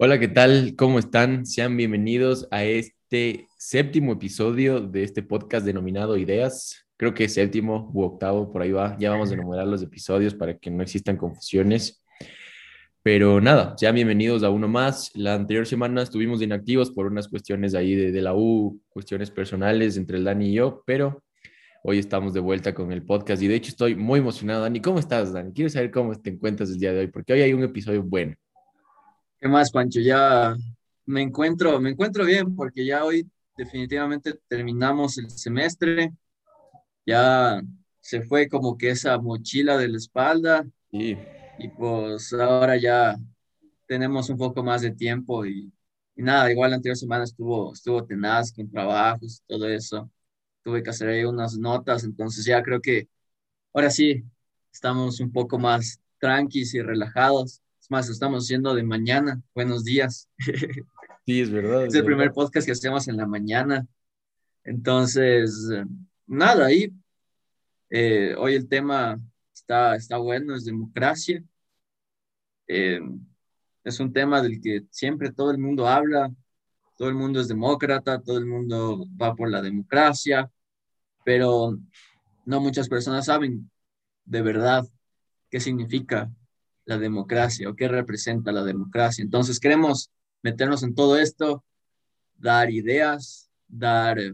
Hola, ¿qué tal? ¿Cómo están? Sean bienvenidos a este séptimo episodio de este podcast denominado Ideas. Creo que séptimo u octavo, por ahí va. Ya vamos a enumerar los episodios para que no existan confusiones. Pero nada, sean bienvenidos a uno más. La anterior semana estuvimos inactivos por unas cuestiones ahí de, de la U, cuestiones personales entre el Dani y yo, pero hoy estamos de vuelta con el podcast y de hecho estoy muy emocionado. Dani, ¿cómo estás, Dani? Quiero saber cómo te encuentras el día de hoy, porque hoy hay un episodio bueno. ¿Qué más, Pancho? Ya me encuentro, me encuentro bien porque ya hoy definitivamente terminamos el semestre. Ya se fue como que esa mochila de la espalda. Sí. Y pues ahora ya tenemos un poco más de tiempo y, y nada, igual la anterior semana estuvo, estuvo tenaz con trabajos, todo eso. Tuve que hacer ahí unas notas, entonces ya creo que ahora sí estamos un poco más tranquilos y relajados más, estamos haciendo de mañana. Buenos días. Sí, es verdad. Es, el primer podcast que hacemos en la mañana. Entonces, nada, ahí eh, hoy el tema está, está bueno, es democracia. Eh, es un tema del que siempre todo el mundo habla, todo el mundo es demócrata, todo el mundo va por la democracia, pero no muchas personas saben de verdad qué significa la democracia o qué representa la democracia. Entonces queremos meternos en todo esto, dar ideas, dar eh,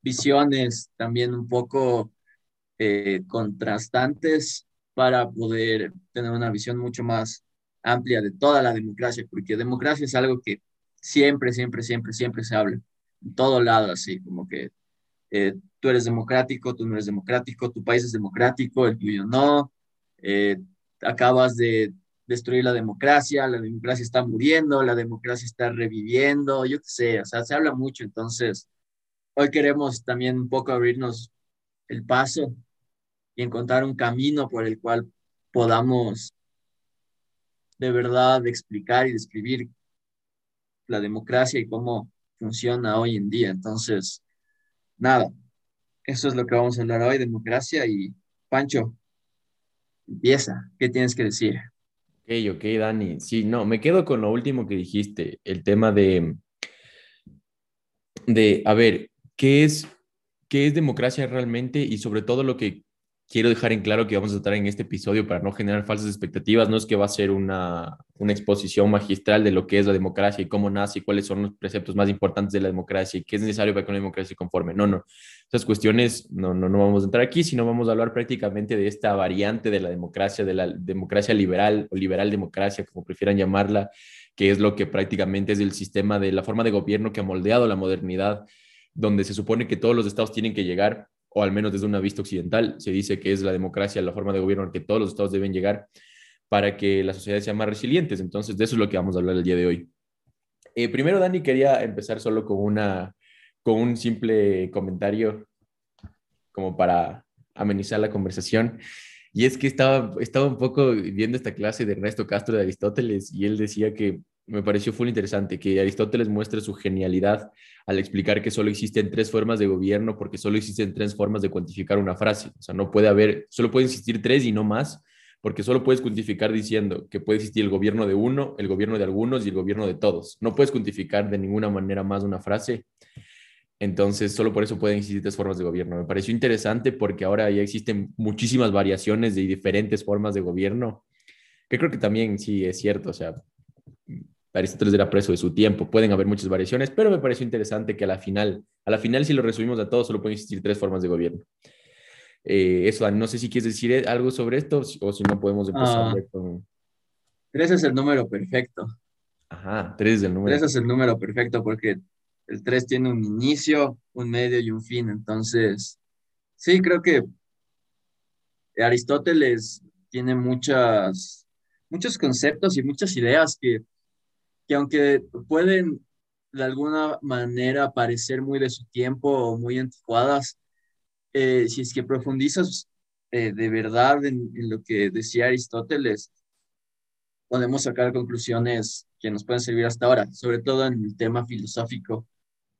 visiones también un poco eh, contrastantes para poder tener una visión mucho más amplia de toda la democracia, porque democracia es algo que siempre, siempre, siempre, siempre se habla, en todo lado, así como que eh, tú eres democrático, tú no eres democrático, tu país es democrático, el tuyo no, acabas de destruir la democracia, la democracia está muriendo, la democracia está reviviendo, yo qué sé, o sea, se habla mucho, entonces hoy queremos también un poco abrirnos el paso y encontrar un camino por el cual podamos de verdad explicar y describir la democracia y cómo funciona hoy en día. Entonces, nada, eso es lo que vamos a hablar hoy, democracia y Pancho, Empieza, ¿qué tienes que decir? Ok, ok, Dani. Sí, no, me quedo con lo último que dijiste, el tema de, de, a ver, ¿qué es, qué es democracia realmente? Y sobre todo lo que quiero dejar en claro que vamos a tratar en este episodio para no generar falsas expectativas. No es que va a ser una, una, exposición magistral de lo que es la democracia y cómo nace y cuáles son los preceptos más importantes de la democracia y qué es necesario para que una democracia se conforme. No, no. Esas cuestiones no, no, no vamos a entrar aquí, sino vamos a hablar prácticamente de esta variante de la democracia, de la democracia liberal o liberal democracia, como prefieran llamarla, que es lo que prácticamente es el sistema de la forma de gobierno que ha moldeado la modernidad, donde se supone que todos los estados tienen que llegar o al menos desde una vista occidental, se dice que es la democracia la forma de gobierno en que todos los estados deben llegar para que las sociedades sean más resilientes. Entonces, de eso es lo que vamos a hablar el día de hoy. Eh, primero, Dani, quería empezar solo con, una, con un simple comentario como para amenizar la conversación. Y es que estaba, estaba un poco viendo esta clase de Ernesto Castro de Aristóteles y él decía que me pareció muy interesante que Aristóteles muestre su genialidad al explicar que solo existen tres formas de gobierno porque solo existen tres formas de cuantificar una frase. O sea, no puede haber, solo pueden existir tres y no más, porque solo puedes cuantificar diciendo que puede existir el gobierno de uno, el gobierno de algunos y el gobierno de todos. No puedes cuantificar de ninguna manera más una frase. Entonces, solo por eso pueden existir tres formas de gobierno. Me pareció interesante porque ahora ya existen muchísimas variaciones de diferentes formas de gobierno, que creo que también sí es cierto. O sea, Aristóteles era preso de su tiempo, pueden haber muchas variaciones, pero me pareció interesante que a la final, a la final si lo resumimos a todos, solo pueden existir tres formas de gobierno. Eh, eso, no sé si quieres decir algo sobre esto o si no podemos empezar ah, con... Tres es el número perfecto. Ajá, tres es el número. Tres es el número perfecto porque el tres tiene un inicio, un medio y un fin. Entonces, sí, creo que Aristóteles tiene muchas, muchos conceptos y muchas ideas que que aunque pueden de alguna manera parecer muy de su tiempo o muy anticuadas, eh, si es que profundizas eh, de verdad en, lo que decía Aristóteles, podemos sacar conclusiones que nos pueden servir hasta ahora, sobre todo en el tema filosófico.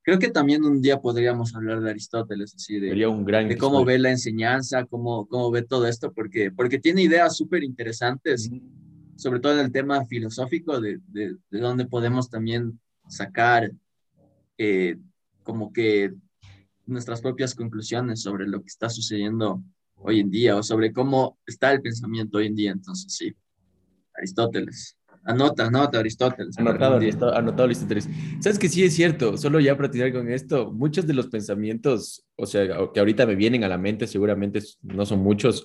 Creo que también un día podríamos hablar de Aristóteles, así de, un gran de cómo ve la enseñanza, cómo, cómo ve todo esto, porque, porque tiene ideas súper interesantes sobre todo en el tema filosófico, de, de, de dónde podemos también sacar eh, como que nuestras propias conclusiones sobre lo que está sucediendo hoy en día o sobre cómo está el pensamiento hoy en día. Entonces, sí, Aristóteles. Anota, anota Aristóteles. Anotado, anotado Aristóteles. Sabes que sí es cierto, solo ya para tirar con esto, muchos de los pensamientos, o sea, que ahorita me vienen a la mente, seguramente no son muchos,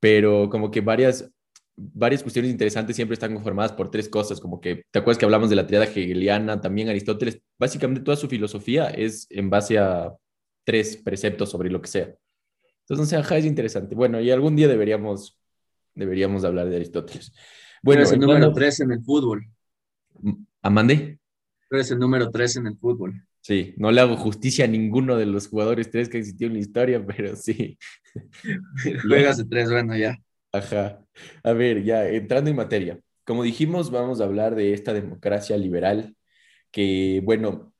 pero como que varias, varias cuestiones interesantes siempre están conformadas por tres cosas, como que, ¿te acuerdas que hablamos de la triada hegeliana? También Aristóteles, básicamente toda su filosofía es en base a tres preceptos sobre lo que sea. Entonces, ajá, es interesante. Bueno, y algún día deberíamos, deberíamos hablar de Aristóteles. Bueno, eres el número tres en el fútbol. ¿Amande? Tú eres el número tres en el fútbol. Sí, no le hago justicia a ninguno de los jugadores tres que existió en la historia, pero sí. Juegas de tres, bueno, ya. Ajá. A ver, ya, entrando en materia. Como dijimos, vamos a hablar de esta democracia liberal que, bueno,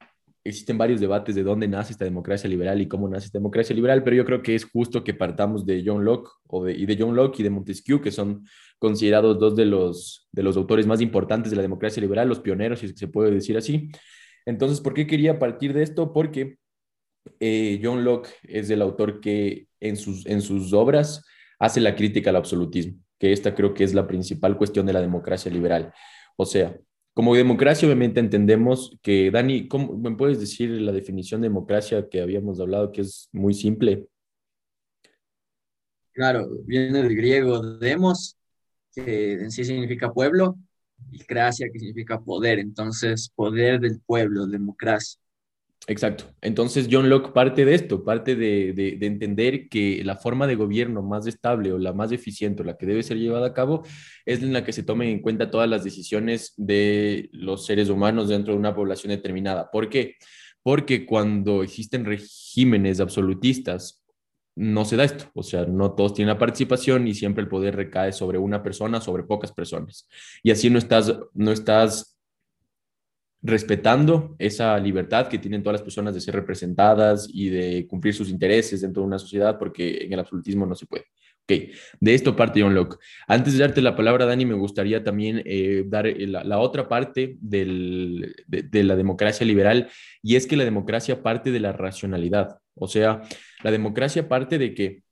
existen varios debates de dónde nace esta democracia liberal y cómo nace esta democracia liberal, pero yo creo que es justo que partamos de John Locke o de, y de John Locke y de Montesquieu, que son considerados dos de los, de los autores más importantes de la democracia liberal, los pioneros, si se puede decir así. Entonces, ¿por qué quería partir de esto? Porque eh, John Locke es el autor que en sus, en sus obras hace la crítica al absolutismo, que esta creo que es la principal cuestión de la democracia liberal. O sea, como democracia, obviamente entendemos que, Dani, ¿cómo, ¿me puedes decir la definición de democracia que habíamos hablado, que es muy simple? Claro, viene del griego demos, que en sí significa pueblo, y gracia, que significa poder. Entonces, poder del pueblo, democracia. Exacto. Entonces John Locke parte de esto, parte de, entender que la forma de gobierno más estable o la más eficiente o la que debe ser llevada a cabo es en la que se tomen en cuenta todas las decisiones de los seres humanos dentro de una población determinada. ¿Por qué? Porque cuando existen regímenes absolutistas, no se da esto, o sea, no todos tienen la participación y siempre el poder recae sobre una persona, sobre pocas personas. Y así no estás, no estás respetando esa libertad que tienen todas las personas de ser representadas y de cumplir sus intereses dentro de una sociedad, porque en el absolutismo no se puede. Ok, de esto parte John Locke. Antes de darte la palabra, Dani, me gustaría también eh, dar la, otra parte de, de la democracia liberal, y es que la democracia parte de la racionalidad. O sea, la democracia parte de que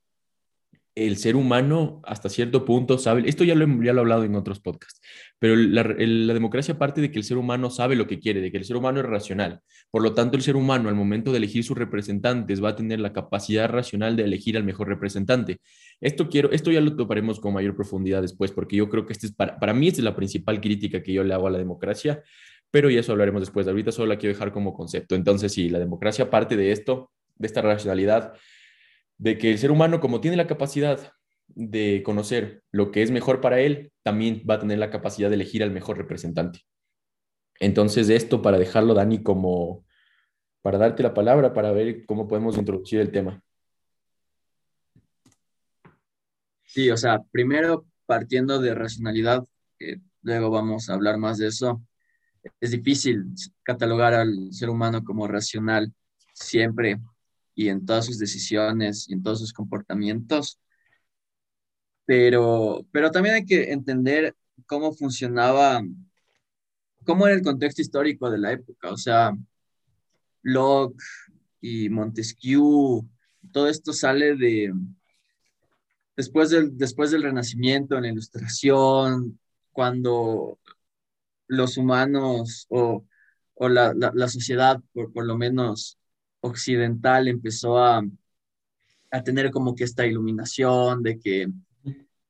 el ser humano hasta cierto punto sabe, esto ya lo, ya lo he hablado en otros podcasts, pero la, democracia parte de que el ser humano sabe lo que quiere, de que el ser humano es racional. Por lo tanto, el ser humano al momento de elegir sus representantes va a tener la capacidad racional de elegir al mejor representante. Esto, quiero, esto ya lo toparemos con mayor profundidad después, porque yo creo que este es para, para mí es la principal crítica que yo le hago a la democracia, pero ya eso hablaremos después. Ahorita solo la quiero dejar como concepto. Entonces, sí, la democracia parte de esto, de esta racionalidad de que el ser humano, como tiene la capacidad de conocer lo que es mejor para él, también va a tener la capacidad de elegir al mejor representante. Entonces, esto para dejarlo, Dani, como para darte la palabra, para ver cómo podemos introducir el tema. Sí, o sea, primero partiendo de racionalidad, que luego vamos a hablar más de eso, es difícil catalogar al ser humano como racional siempre y en todas sus decisiones y en todos sus comportamientos. Pero, pero también hay que entender cómo funcionaba, cómo era el contexto histórico de la época. O sea, Locke y Montesquieu, todo esto sale de, después del, después del Renacimiento, en la Ilustración, cuando los humanos o, o la, la, la, sociedad, por, por lo menos, occidental empezó a, a tener como que esta iluminación de que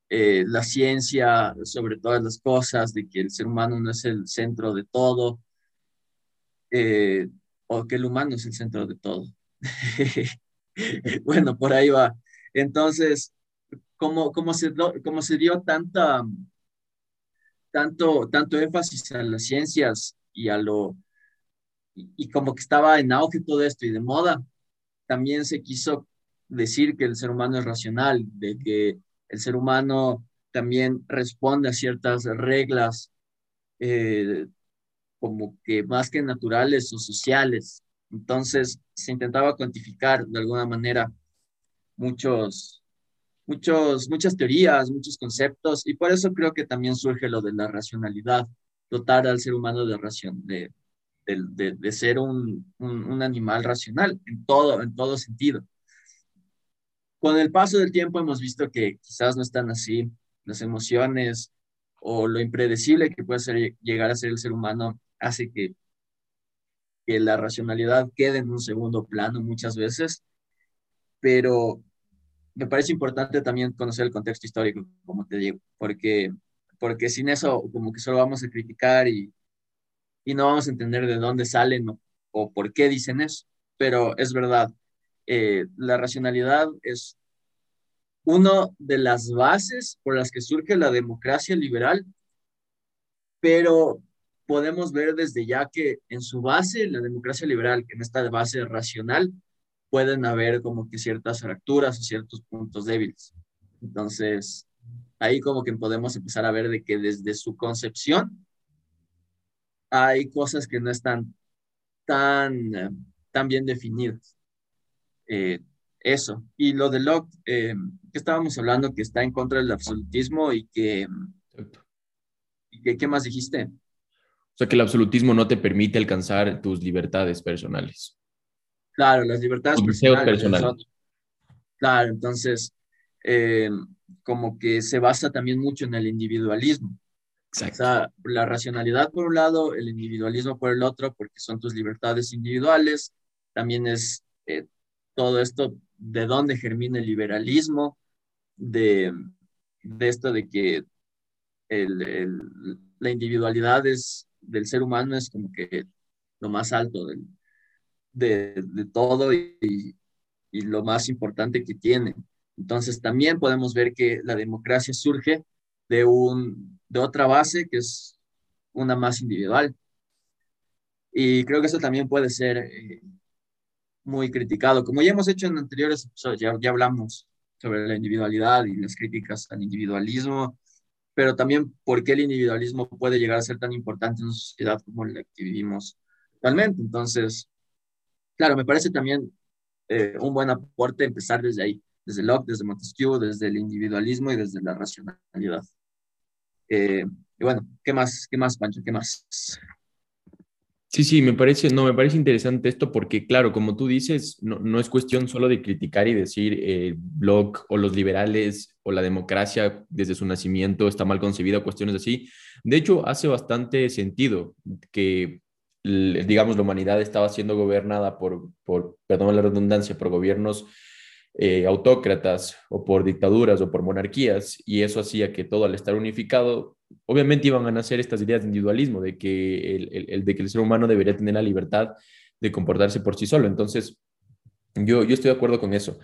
eh, la ciencia sobre todas las cosas, de que el ser humano no es el centro de todo, eh, o que el humano es el centro de todo. bueno, por ahí va. Entonces, ¿cómo, cómo, se, cómo se dio tanta, tanto, tanto énfasis a las ciencias y a lo y, como que estaba en auge todo esto y de moda, también se quiso decir que el ser humano es racional, de que el ser humano también responde a ciertas reglas eh, como que más que naturales o sociales. Entonces se intentaba cuantificar de alguna manera muchos, muchos, muchas teorías, muchos conceptos, y por eso creo que también surge lo de la racionalidad, dotar al ser humano de, ración, de, de, de ser un, un, un, animal racional en todo, en todo sentido. Con el paso del tiempo hemos visto que quizás no están así, las emociones o lo impredecible que puede ser, llegar a ser el ser humano hace que, que la racionalidad quede en un segundo plano muchas veces, pero me parece importante también conocer el contexto histórico, como te digo, porque, porque sin eso como que solo vamos a criticar y, y no vamos a entender de dónde salen o, por qué dicen eso, pero es verdad, eh, la racionalidad es una de las bases por las que surge la democracia liberal, pero podemos ver desde ya que en su base, la democracia liberal, en esta base racional, pueden haber como que ciertas fracturas o ciertos puntos débiles. Entonces, ahí como que podemos empezar a ver de que desde su concepción hay cosas que no están tan, tan bien definidas. Eh, eso. Y lo de Locke, eh, que estábamos hablando, que está en contra del absolutismo y que... ¿Y que, qué más dijiste? O sea, que el absolutismo no te permite alcanzar tus libertades personales. Claro, las libertades personales. Claro, entonces, eh, como que se basa también mucho en el individualismo. Exacto. O sea, la racionalidad por un lado, el individualismo por el otro, porque son tus libertades individuales. También es eh, todo esto de dónde germina el liberalismo, de, de esto de que el, el, la individualidad es, del ser humano es como que lo más alto del, de, de todo y, y, lo más importante que tiene. Entonces también podemos ver que la democracia surge de, un, de otra base que es una más individual. Y creo que eso también puede ser eh, muy criticado. Como ya hemos hecho en anteriores episodios, ya, ya hablamos sobre la individualidad y las críticas al individualismo, pero también por qué el individualismo puede llegar a ser tan importante en una sociedad como la que vivimos actualmente. Entonces, claro, me parece también eh, un buen aporte empezar desde ahí, desde Locke, desde Montesquieu, desde el individualismo y desde la racionalidad. Eh, y bueno, ¿qué más, qué más, Pancho? ¿Qué más? Sí, sí, me parece, no, me parece interesante esto porque, claro, como tú dices, no, no es cuestión solo de criticar y decir eh, Locke o los liberales o la democracia desde su nacimiento está mal concebida, cuestiones así. De hecho, hace bastante sentido que digamos, la humanidad estaba siendo gobernada por, por perdón la redundancia, por gobiernos eh, autócratas o por dictaduras o por monarquías, y eso hacía que todo al estar unificado, obviamente iban a nacer estas ideas de individualismo, de que el, el, de que el ser humano debería tener la libertad de comportarse por sí solo. Entonces, yo, yo estoy de acuerdo con eso.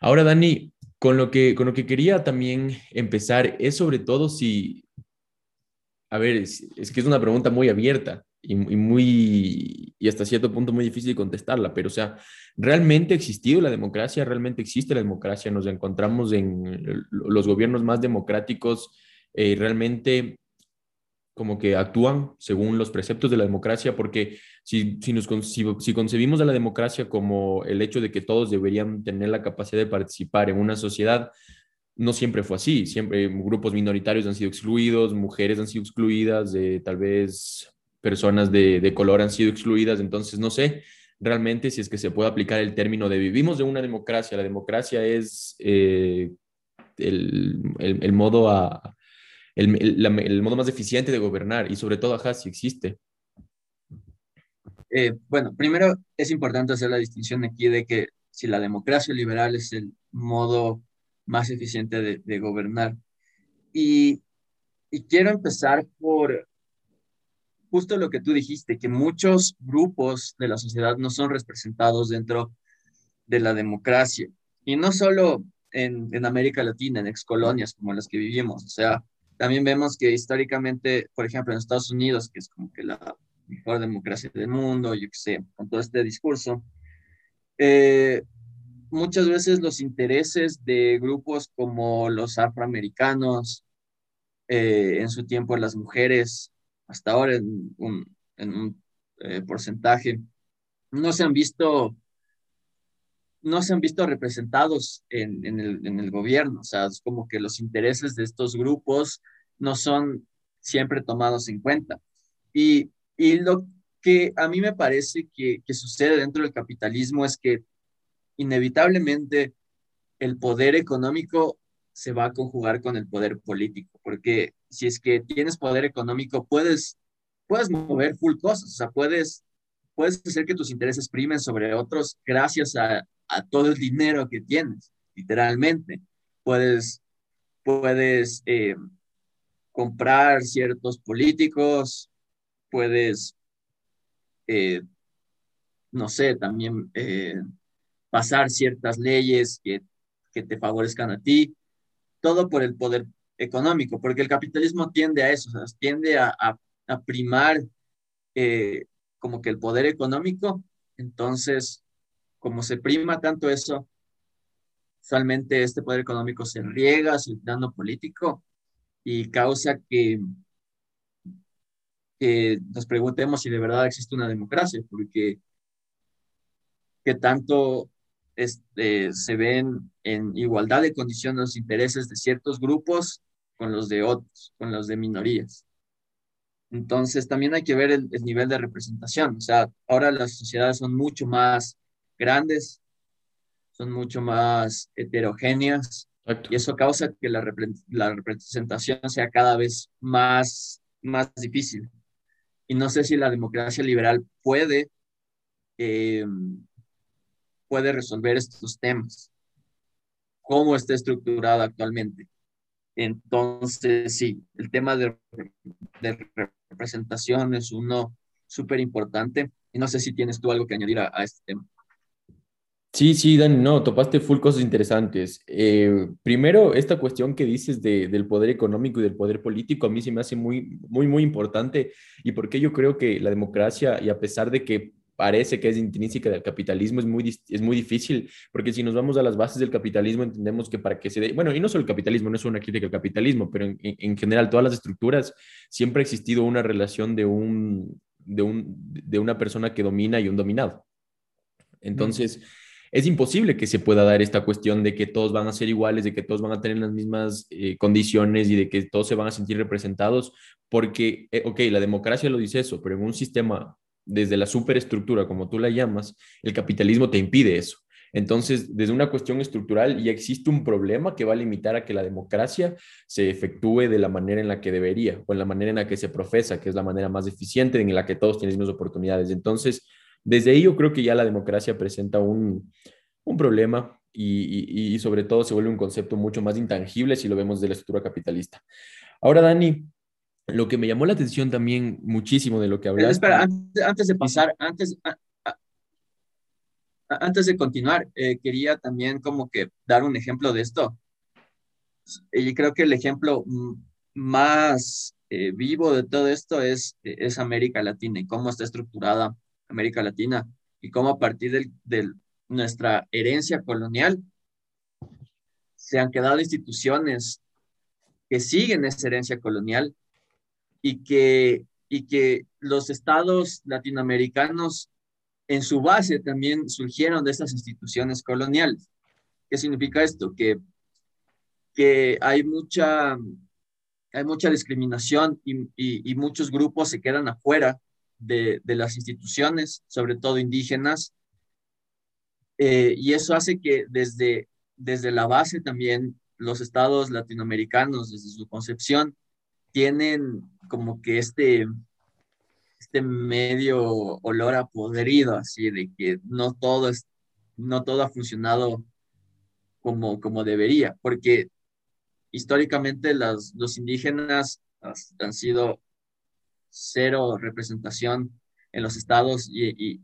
Ahora, Dani, con lo, que, con lo que quería también empezar es sobre todo si, a ver, es, es que es una pregunta muy abierta y, muy, y hasta cierto punto muy difícil contestarla, pero o sea, ¿realmente ha existido la democracia? ¿Realmente existe la democracia? Nos encontramos en los gobiernos más democráticos, eh, realmente como que actúan según los preceptos de la democracia, porque si, si, nos, si, si, concebimos a la democracia como el hecho de que todos deberían tener la capacidad de participar en una sociedad, no siempre fue así, siempre grupos minoritarios han sido excluidos, mujeres han sido excluidas, de tal vez personas de, color han sido excluidas, entonces no sé realmente si es que se puede aplicar el término de vivimos de una democracia. La democracia es eh, el, el, el, modo a, el, el, modo más eficiente de gobernar y sobre todo, ajá, si existe. Eh, bueno, primero es importante hacer la distinción aquí de que si la democracia liberal es el modo más eficiente de, de gobernar. Y, y quiero empezar por justo lo que tú dijiste, que muchos grupos de la sociedad no son representados dentro de la democracia. Y no solo en, América Latina, en excolonias como las que vivimos. O sea, también vemos que históricamente, por ejemplo, en Estados Unidos, que es como que la mejor democracia del mundo, yo qué sé, con todo este discurso, eh, muchas veces los intereses de grupos como los afroamericanos, eh, en su tiempo las mujeres, hasta ahora en un, eh, porcentaje, no se han visto no se han visto representados en, el, gobierno. O sea, es como que los intereses de estos grupos no son siempre tomados en cuenta. Y, y lo que a mí me parece que sucede dentro del capitalismo es que inevitablemente el poder económico se va a conjugar con el poder político, porque si es que tienes poder económico, puedes, puedes mover full cosas, o sea, puedes, puedes hacer que tus intereses primen sobre otros gracias a, a todo el dinero que tienes, literalmente. Puedes, puedes eh, comprar ciertos políticos, puedes, eh, no sé, también eh, pasar ciertas leyes que, que te favorezcan a ti, todo por el poder económico, porque el capitalismo tiende a eso, tiende a, a, primar como que el poder económico, entonces como se prima tanto eso, usualmente este poder económico se riega el plano político y causa que, que nos preguntemos si de verdad existe una democracia, porque que tanto este, se ven en igualdad de condiciones los intereses de ciertos grupos con los de otros, con los de minorías. Entonces, también hay que ver el, el nivel de representación. O sea, ahora las sociedades son mucho más grandes, son mucho más heterogéneas y eso causa que la, la, representación sea cada vez más, más difícil. Y no sé si la democracia liberal puede, eh, puede resolver estos temas, cómo está estructurada actualmente. Entonces, sí, el tema de, de representación es uno súper importante. Y no sé si tienes tú algo que añadir a, a este tema. Sí, sí, Dani, no, topaste full cosas interesantes. Eh, primero, esta cuestión que dices de, del poder económico y del poder político, a mí se me hace muy, muy, muy importante. Y porque yo creo que la democracia, y a pesar de que parece que es intrínseca del capitalismo, es muy, es muy difícil, porque si nos vamos a las bases del capitalismo, entendemos que para que se dé, bueno, y no solo el capitalismo, no es una crítica al capitalismo, pero en, en general todas las estructuras, siempre ha existido una relación de, un, de, un, de una persona que domina y un dominado. Entonces... Mm es imposible que se pueda dar esta cuestión de que todos van a ser iguales, de que todos van a tener las mismas eh, condiciones y de que todos se van a sentir representados, porque, eh, ok, la democracia lo dice eso, pero en un sistema desde la superestructura, como tú la llamas, el capitalismo te impide eso. Entonces, desde una cuestión estructural ya existe un problema que va a limitar a que la democracia se efectúe de la manera en la que debería o en la manera en la que se profesa, que es la manera más eficiente en la que todos tienen las mismas oportunidades. Entonces, desde ahí yo creo que ya la democracia presenta un, un problema y, y, sobre todo se vuelve un concepto mucho más intangible si lo vemos de la estructura capitalista. Ahora, Dani, lo que me llamó la atención también muchísimo de lo que hablaste. Espera, antes, de pasar, antes, antes de continuar, eh, quería también como que dar un ejemplo de esto. Y creo que el ejemplo más eh, vivo de todo esto es, es América Latina y cómo está estructurada América Latina y cómo a partir de, nuestra herencia colonial se han quedado instituciones que siguen esa herencia colonial y que, y que los estados latinoamericanos en su base también surgieron de esas instituciones coloniales. ¿Qué significa esto? Que, que hay, mucha, hay mucha discriminación y, y muchos grupos se quedan afuera de, las instituciones, sobre todo indígenas, eh, y eso hace que desde, desde la base también los estados latinoamericanos, desde su concepción, tienen como que este, este medio olor a podrido, así de que no todo, es, no todo ha funcionado como, como debería, porque históricamente las, los indígenas han sido cero representación en los estados y, y,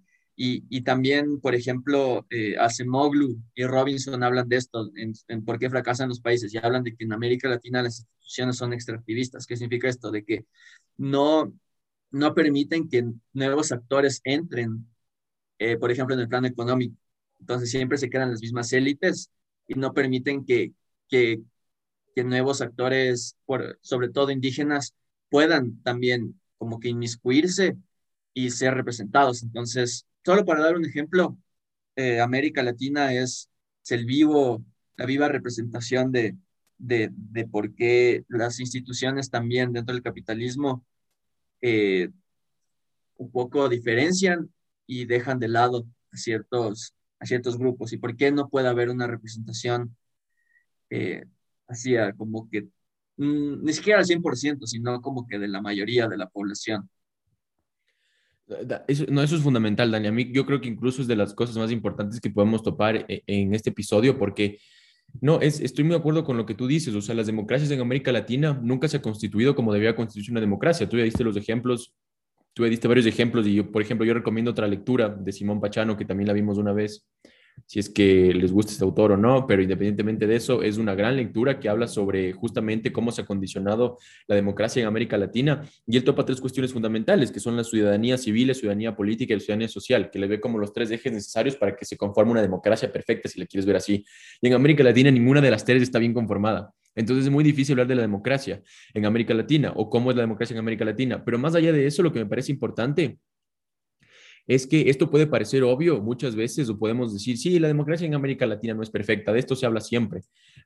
también, por ejemplo, eh, Acemoglu y Robinson hablan de esto, en, por qué fracasan los países y hablan de que en América Latina las instituciones son extractivistas. ¿Qué significa esto? De que no, no permiten que nuevos actores entren, eh, por ejemplo, en el plano económico. Entonces siempre se quedan las mismas élites y no permiten que, que, que nuevos actores, por, sobre todo indígenas, puedan también como que inmiscuirse y ser representados. Entonces, solo para dar un ejemplo, eh, América Latina es, el vivo, la viva representación de, de, por qué las instituciones también dentro del capitalismo eh, un poco diferencian y dejan de lado a ciertos, ciertos grupos y por qué no puede haber una representación eh, así como que mm, ni siquiera al 100%, sino como que de la mayoría de la población. Eso, no, eso es fundamental, Dani. A mí yo creo que incluso es de las cosas más importantes que podemos topar e, en este episodio, porque no, es, estoy muy de acuerdo con lo que tú dices. O sea, las democracias en América Latina nunca se ha constituido como debía constituirse una democracia. Tú ya diste los ejemplos, tú ya diste varios ejemplos y yo, por ejemplo, yo recomiendo otra lectura de Simón Pachano, que también la vimos una vez, si es que les gusta este autor o no, pero independientemente de eso, es una gran lectura que habla sobre justamente cómo se ha condicionado la democracia en América Latina y él topa tres cuestiones fundamentales, que son la ciudadanía civil, la ciudadanía política y la ciudadanía social, que le ve como los tres ejes necesarios para que se conforme una democracia perfecta, si le quieres ver así. Y en América Latina ninguna de las tres está bien conformada. Entonces es muy difícil hablar de la democracia en América Latina o cómo es la democracia en América Latina. Pero más allá de eso, lo que me parece importante es que esto puede parecer obvio muchas veces o podemos decir, sí, la democracia en América Latina no es perfecta, de esto se habla siempre,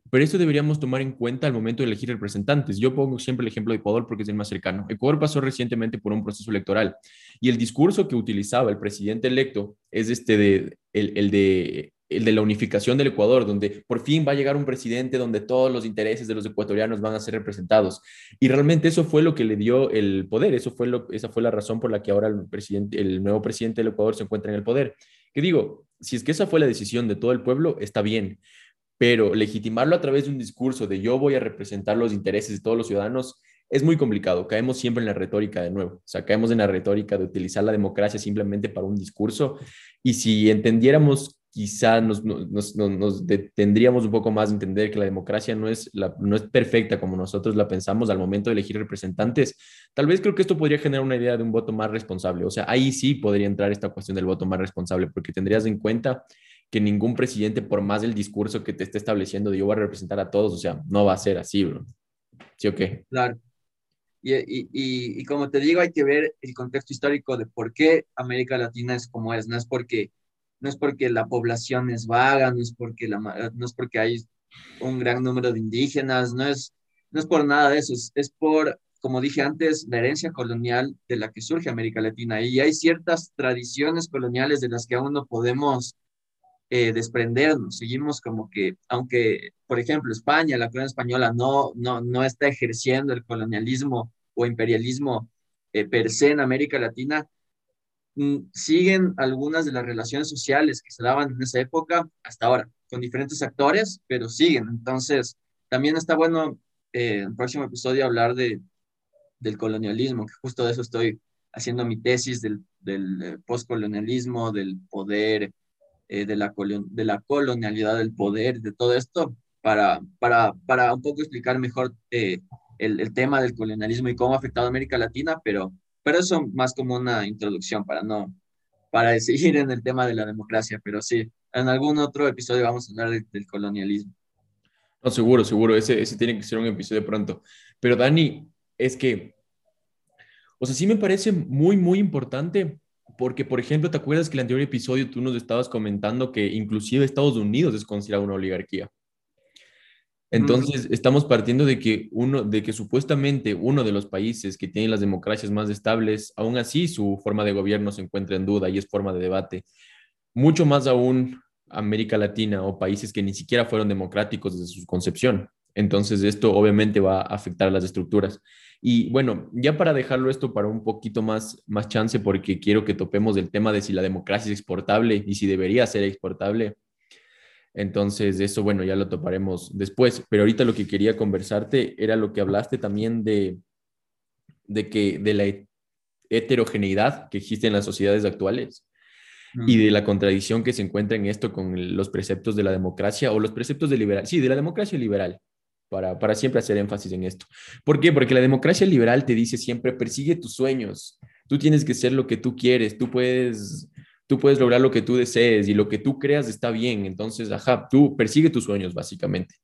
pero esto deberíamos tomar en cuenta al momento de elegir representantes. Yo pongo siempre el ejemplo de Ecuador porque es el más cercano. Ecuador pasó recientemente por un proceso electoral y el discurso que utilizaba el presidente electo es este de, el de de la unificación del Ecuador, donde por fin va a llegar un presidente donde todos los intereses de los ecuatorianos van a ser representados. Y realmente eso fue lo que le dio el poder, eso fue lo, esa fue la razón por la que ahora el, presidente, el nuevo presidente del Ecuador se encuentra en el poder. Que digo, si es que esa fue la decisión de todo el pueblo, está bien, pero legitimarlo a través de un discurso de yo voy a representar los intereses de todos los ciudadanos es muy complicado. Caemos siempre en la retórica de nuevo. O sea, caemos en la retórica de utilizar la democracia simplemente para un discurso. Y si entendiéramos quizá nos, nos, nos, detendríamos un poco más de entender que la democracia no es, la, no es perfecta como nosotros la pensamos al momento de elegir representantes. Tal vez creo que esto podría generar una idea de un voto más responsable. O sea, ahí sí podría entrar esta cuestión del voto más responsable, porque tendrías en cuenta que ningún presidente, por más el discurso que te esté estableciendo de yo voy a representar a todos, o sea, no va a ser así, bro. ¿Sí o qué? Claro. Y, y, y, como te digo, hay que ver el contexto histórico de por qué América Latina es como es. No es porque no es porque la población es vaga, no es porque, la, no es porque hay un gran número de indígenas, no es, no es por nada de eso, es, por, como dije antes, la herencia colonial de la que surge América Latina. Y hay ciertas tradiciones coloniales de las que aún no podemos eh, desprendernos. Seguimos como que, aunque, por ejemplo, España, la corona española, no, no, no está ejerciendo el colonialismo o imperialismo eh, per se en América Latina, siguen algunas de las relaciones sociales que se daban en esa época hasta ahora, con diferentes actores, pero siguen. Entonces, también está bueno eh, en el próximo episodio hablar de, del colonialismo, que justo de eso estoy haciendo mi tesis del, del eh, postcolonialismo, del poder, eh, de, la de la colonialidad del poder, de todo esto, para, para, para un poco explicar mejor el, el tema del colonialismo y cómo ha afectado a América Latina, pero pero eso más como una introducción para no, para seguir en el tema de la democracia, pero sí, en algún otro episodio vamos a hablar del colonialismo. No, seguro, seguro, ese, ese tiene que ser un episodio pronto. Pero Dani, es que, o sea, sí me parece muy, muy importante porque, por ejemplo, ¿te acuerdas que el anterior episodio tú nos estabas comentando que inclusive Estados Unidos es considerado una oligarquía? Entonces, estamos partiendo de que uno, de que supuestamente uno de los países que tiene las democracias más estables, aún así su forma de gobierno se encuentra en duda y es forma de debate. Mucho más aún América Latina o países que ni siquiera fueron democráticos desde su concepción. Entonces, esto obviamente va a afectar a las estructuras. Y bueno, ya para dejarlo esto para un poquito más, más chance, porque quiero que topemos el tema de si la democracia es exportable y si debería ser exportable. Entonces, eso, bueno, ya lo toparemos después. Pero ahorita lo que quería conversarte era lo que hablaste también de, de que de la heterogeneidad que existe en las sociedades actuales y de la contradicción que se encuentra en esto con los preceptos de la democracia o los preceptos de liberal, sí, de la democracia liberal, para, para siempre hacer énfasis en esto. ¿Por qué? Porque la democracia liberal te dice siempre, persigue tus sueños, tú tienes que ser lo que tú quieres, tú puedes puedes lograr lo que tú desees y lo que tú creas está bien. Entonces, ajá, tú persigue tus sueños, básicamente.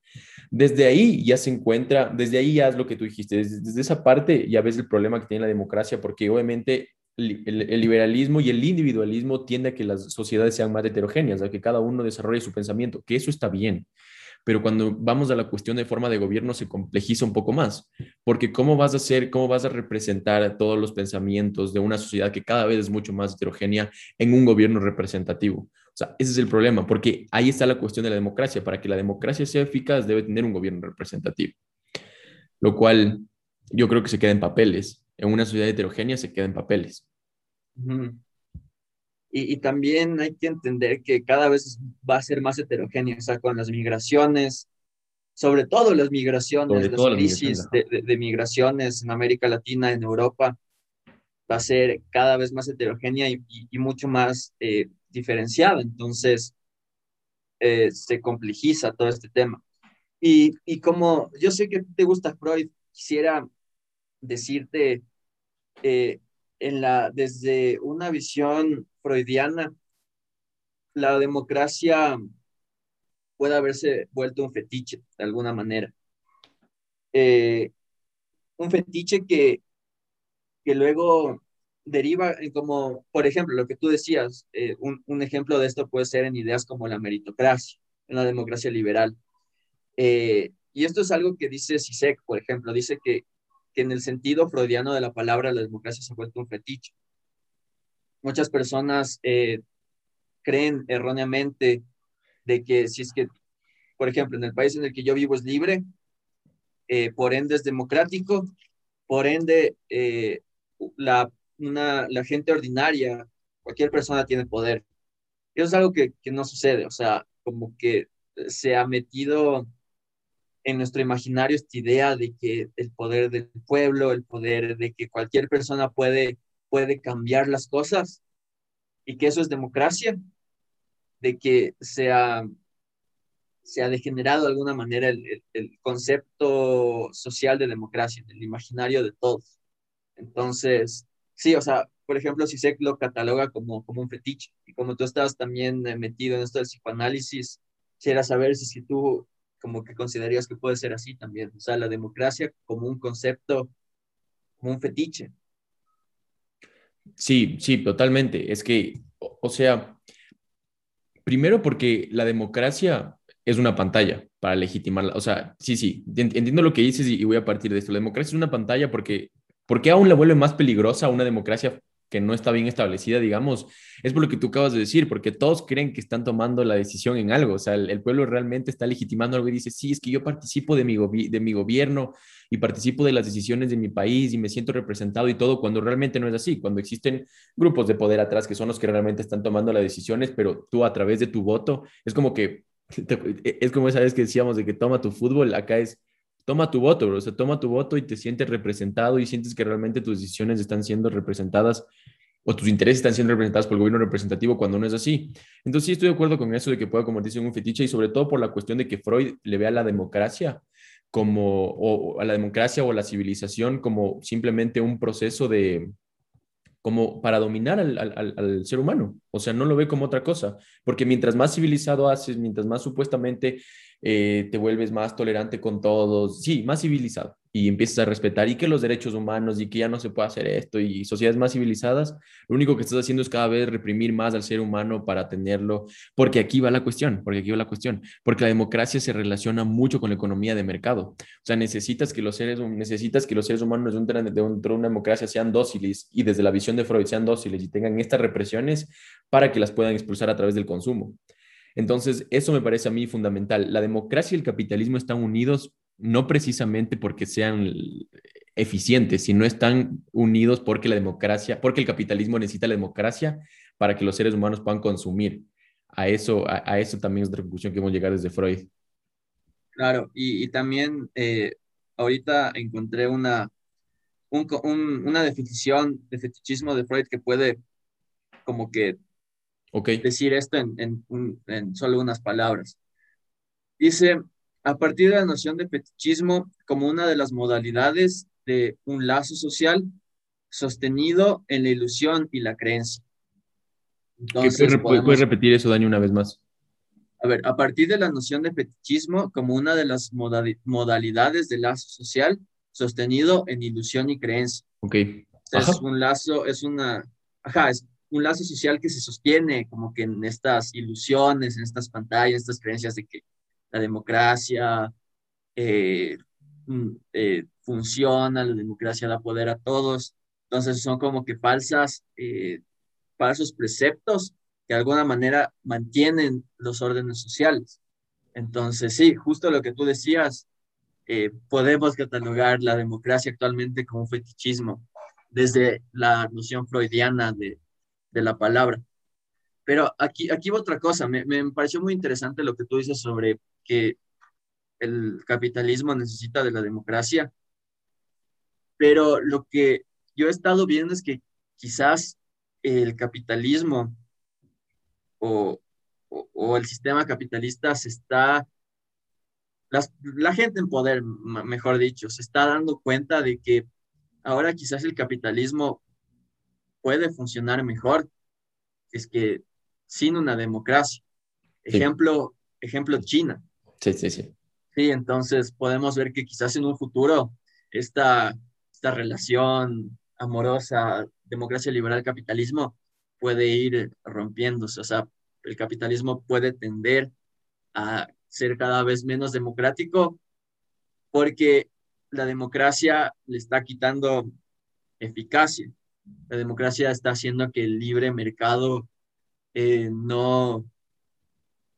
Desde ahí ya se encuentra, desde ahí ya es lo que tú dijiste, desde, esa parte ya ves el problema que tiene la democracia, porque obviamente el, liberalismo y el individualismo tiende a que las sociedades sean más heterogéneas, a que cada uno desarrolle su pensamiento, que eso está bien. Pero cuando vamos a la cuestión de forma de gobierno se complejiza un poco más, porque cómo vas a hacer, cómo vas a representar todos los pensamientos de una sociedad que cada vez es mucho más heterogénea en un gobierno representativo. O sea, ese es el problema, porque ahí está la cuestión de la democracia. Para que la democracia sea eficaz debe tener un gobierno representativo, lo cual yo creo que se queda en papeles. En una sociedad heterogénea se queda en papeles y, también hay que entender que cada vez va a ser más heterogéneo, o sea, con las migraciones, sobre todo las migraciones, las crisis de, migraciones en América Latina, en Europa, va a ser cada vez más heterogénea y, mucho más eh, diferenciada. Entonces, eh, se complejiza todo este tema. Y, y, como yo sé que te gusta Freud, quisiera decirte eh, en la, desde una visión freudiana, la democracia puede haberse vuelto un fetiche de alguna manera. Eh, un fetiche que, que luego deriva en como, por ejemplo, lo que tú decías, eh, un, un, ejemplo de esto puede ser en ideas como la meritocracia, en la democracia liberal. Eh, y esto es algo que dice Sisek, por ejemplo, dice que que en el sentido freudiano de la palabra la democracia se ha vuelto un fetiche. Muchas personas eh, creen erróneamente de que si es que, por ejemplo, en el país en el que yo vivo es libre, eh, por ende es democrático, por ende eh, la, la gente ordinaria, cualquier persona tiene poder. Eso es algo que, que no sucede, o sea, como que se ha metido en nuestro imaginario esta idea de que el poder del pueblo, el poder de que cualquier persona puede, puede cambiar las cosas y que eso es democracia, de que se ha, se ha degenerado de alguna manera el, el, concepto social de democracia, el imaginario de todos. Entonces, sí, o sea, por ejemplo, si se lo cataloga como, como un fetiche y como tú estás también eh, metido en esto del psicoanálisis, quisiera saber si, si tú como que considerarías que puede ser así también, o sea, la democracia como un concepto, como un fetiche. Sí, sí, totalmente. Es que, o, sea, primero porque la democracia es una pantalla para legitimarla. O sea, sí, sí, entiendo lo que dices y, voy a partir de esto. La democracia es una pantalla porque, porque aún la vuelve más peligrosa una democracia que no está bien establecida, digamos, es por lo que tú acabas de decir, porque todos creen que están tomando la decisión en algo, o sea, el, pueblo realmente está legitimando algo y dice, sí, es que yo participo de mi, de mi gobierno y participo de las decisiones de mi país y me siento representado y todo, cuando realmente no es así, cuando existen grupos de poder atrás que son los que realmente están tomando las decisiones, pero tú a través de tu voto, es como que, es como esa vez que decíamos de que toma tu fútbol, acá es toma tu voto, o sea, toma tu voto y te sientes representado y sientes que realmente tus decisiones están siendo representadas o tus intereses están siendo representados por el gobierno representativo cuando no es así. Entonces sí estoy de acuerdo con eso de que pueda convertirse en un fetiche y sobre todo por la cuestión de que Freud le vea la democracia como, o a la democracia o a la civilización como simplemente un proceso de, como para dominar al, al, ser humano. O sea, no lo ve como otra cosa, porque mientras más civilizado haces, mientras más supuestamente eh, te vuelves más tolerante con todos, sí, más civilizado y empiezas a respetar y que los derechos humanos y que ya no se puede hacer esto y sociedades más civilizadas, lo único que estás haciendo es cada vez reprimir más al ser humano para tenerlo, porque aquí va la cuestión, porque aquí va la cuestión, porque la democracia se relaciona mucho con la economía de mercado. O sea, necesitas que los seres, necesitas que los seres humanos dentro de una democracia sean dóciles y desde la visión de Freud sean dóciles y tengan estas represiones para que las puedan expulsar a través del consumo. Entonces, eso me parece a mí fundamental. La democracia y el capitalismo están unidos no precisamente porque sean eficientes, sino están unidos porque la democracia, porque el capitalismo necesita la democracia para que los seres humanos puedan consumir. A eso, a, eso también es otra conclusión que hemos llegado desde Freud. Claro, y, también eh, ahorita encontré una, una definición de fetichismo de Freud que puede como que decir esto en, en, solo unas palabras. Dice, a partir de la noción de fetichismo como una de las modalidades de un lazo social sostenido en la ilusión y la creencia. Entonces, ¿Puedes, repetir eso, Dani, una vez más? A ver, a partir de la noción de fetichismo como una de las modalidades del lazo social sostenido en ilusión y creencia. Ok. Es un lazo, es una, ajá, es un lazo social que se sostiene como que en estas ilusiones, en estas pantallas, estas creencias de que la democracia eh, mm, eh, funciona, la democracia da poder a todos. Entonces son como que falsas, eh, falsos preceptos que de alguna manera mantienen los órdenes sociales. Entonces, sí, justo lo que tú decías, podemos catalogar la democracia actualmente como un fetichismo desde la noción freudiana de, de la palabra. Pero aquí, aquí otra cosa, me, me pareció muy interesante lo que tú dices sobre que el capitalismo necesita de la democracia, pero lo que yo he estado viendo es que quizás el capitalismo o, o, el sistema capitalista se está, la gente en poder, mejor dicho, se está dando cuenta de que ahora quizás el capitalismo puede funcionar mejor es que sin una democracia. Ejemplo, ejemplo China. Sí, sí, sí. Sí, entonces podemos ver que quizás en un futuro esta, esta relación amorosa, democracia liberal, capitalismo, puede ir rompiéndose. O sea, el capitalismo puede tender a ser cada vez menos democrático porque la democracia le está quitando eficacia. La democracia está haciendo que el libre mercado eh, no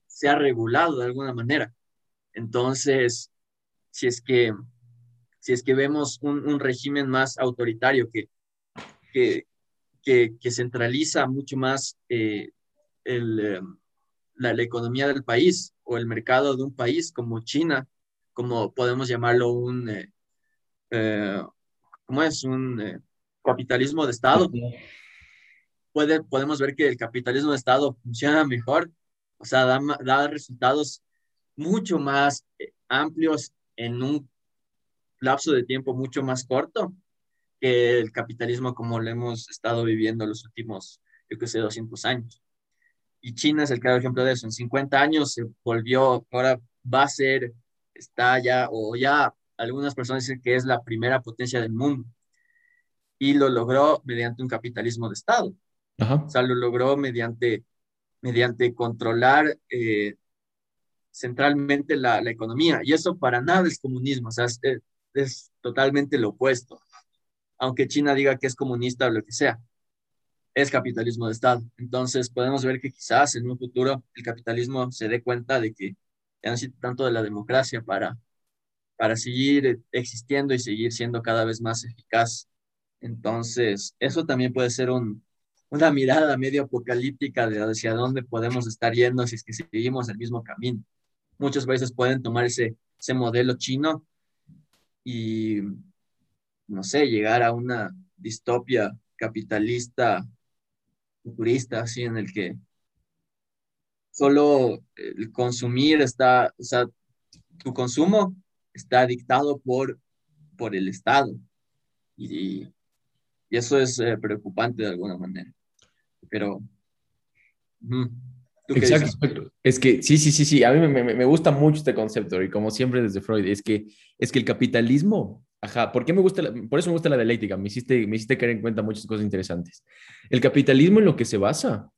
sea regulado de alguna manera. Entonces, si es que, si es que vemos un, régimen más autoritario que, que, que, centraliza mucho más eh, el, em, la, la, economía del país o el mercado de un país como China, como podemos llamarlo un, eh, ¿cómo es? Un capitalismo de Estado. Puede, podemos ver que el capitalismo de Estado funciona mejor, o sea, da, da resultados mucho más eh, amplios en un lapso de tiempo mucho más corto que el capitalismo como lo hemos estado viviendo los últimos, yo que sé, 200 años. Y China es el claro ejemplo de eso. En 50 años se volvió, ahora va a ser, está ya, o ya algunas personas dicen que es la primera potencia del mundo. Y lo logró mediante un capitalismo de Estado. O sea, lo logró mediante, mediante controlar eh, centralmente la, economía. Y eso para nada es comunismo, o sea, es, totalmente lo opuesto. Aunque China diga que es comunista o lo que sea, es capitalismo de Estado. Entonces podemos ver que quizás en un futuro el capitalismo se dé cuenta de que ya necesita tanto de la democracia para, para seguir existiendo y seguir siendo cada vez más eficaz. Entonces, eso también puede ser un, una mirada medio apocalíptica de hacia dónde podemos estar yendo si es que seguimos el mismo camino muchos países pueden tomar ese, ese modelo chino y, no sé, llegar a una distopia capitalista, futurista, así en el que solo el consumir está, o sea, tu consumo está dictado por, por el Estado. Y, y eso es eh, preocupante de alguna manera. Pero... Exacto. Es que sí, sí, sí, sí. A mí me, me, gusta mucho este concepto y como siempre desde Freud, es que, es que el capitalismo, ajá, ¿por qué me gusta? por eso me gusta la dialéctica. Me hiciste, me hiciste caer en cuenta muchas cosas interesantes. El capitalismo en lo que se basa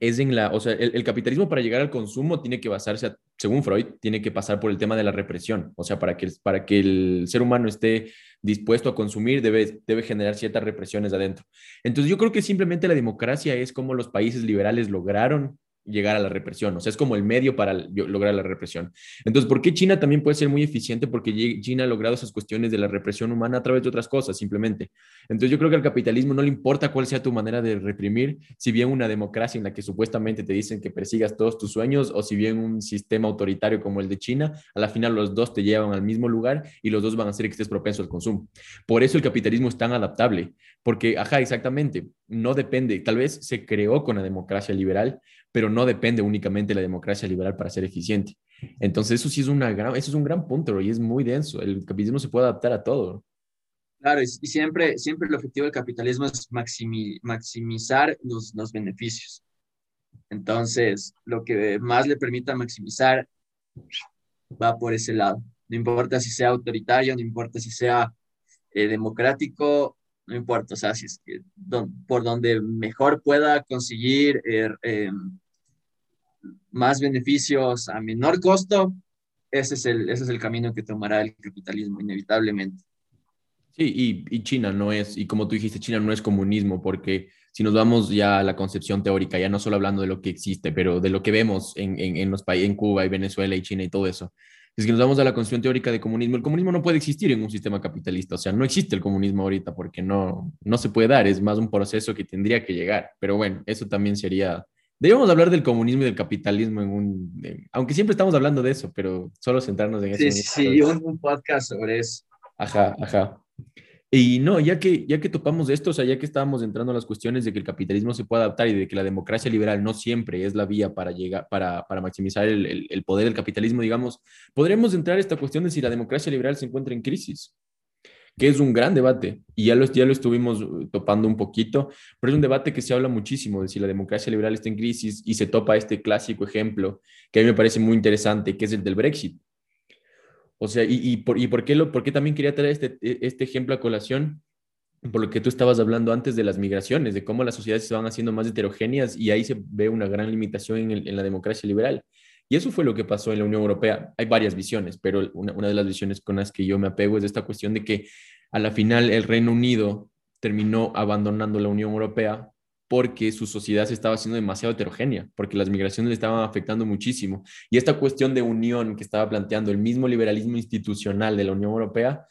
es en la, o sea, el, capitalismo para llegar al consumo tiene que basarse, según Freud, tiene que pasar por el tema de la represión. O sea, para que, para que el ser humano esté dispuesto a consumir, debe, debe generar ciertas represiones adentro. Entonces, yo creo que simplemente la democracia es como los países liberales lograron llegar a la represión, o sea, es como el medio para lograr la represión. Entonces, ¿por qué China también puede ser muy eficiente? Porque China ha logrado esas cuestiones de la represión humana a través de otras cosas, simplemente. Entonces, yo creo que al capitalismo no le importa cuál sea tu manera de reprimir, si bien una democracia en la que supuestamente te dicen que persigas todos tus sueños, o si bien un sistema autoritario como el de China, a la final los dos te llevan al mismo lugar y los dos van a hacer que estés propenso al consumo. Por eso el capitalismo es tan adaptable, porque, ajá, exactamente, no depende, tal vez se creó con la democracia liberal, pero no depende únicamente de la democracia liberal para ser eficiente. Entonces, eso sí es, una gran, eso es un gran punto y es muy denso. El capitalismo se puede adaptar a todo. Claro, y, siempre, siempre el objetivo del capitalismo es maximizar los, los beneficios. Entonces, lo que más le permita maximizar va por ese lado. No importa si sea autoritario, no importa si sea eh, democrático, no importa, o sea, si es que por donde mejor pueda conseguir eh, eh, más beneficios a menor costo, ese es, el, ese es el camino que tomará el capitalismo, inevitablemente. Sí, y, y, China no es, y como tú dijiste, China no es comunismo, porque si nos vamos ya a la concepción teórica, ya no solo hablando de lo que existe, pero de lo que vemos en, en, en los países, en Cuba y Venezuela y China y todo eso, es que nos vamos a la concepción teórica de comunismo, el comunismo no puede existir en un sistema capitalista, o sea, no existe el comunismo ahorita porque no, no se puede dar, es más un proceso que tendría que llegar, pero bueno, eso también sería Debemos hablar del comunismo y del capitalismo en un, aunque siempre estamos hablando de eso, pero solo centrarnos en eso. Sí, sí, un, un, podcast sobre eso. Ajá, ajá. Y no, ya que, ya que topamos esto, o sea, ya que estábamos entrando a las cuestiones de que el capitalismo se puede adaptar y de que la democracia liberal no siempre es la vía para, llegar, para, para maximizar el, el, el poder del capitalismo, digamos, podremos entrar a esta cuestión de si la democracia liberal se encuentra en crisis que es un gran debate y ya lo, ya lo estuvimos uh, topando un poquito, pero es un debate que se habla muchísimo de si la democracia liberal está en crisis y se topa este clásico ejemplo que a mí me parece muy interesante, que es el del Brexit. O sea, y, y, por, y por, qué lo, por qué también quería traer este, e, este ejemplo a colación, por lo que tú estabas hablando antes de las migraciones, de cómo las sociedades se van haciendo más heterogéneas y ahí se ve una gran limitación en, el, en la democracia liberal. Y eso fue lo que pasó en la Unión Europea. Hay varias visiones, pero una, de las visiones con las que yo me apego es esta cuestión de que a la final el Reino Unido terminó abandonando la Unión Europea porque su sociedad se estaba haciendo demasiado heterogénea, porque las migraciones le estaban afectando muchísimo. Y esta cuestión de unión que estaba planteando el mismo liberalismo institucional de la Unión Europea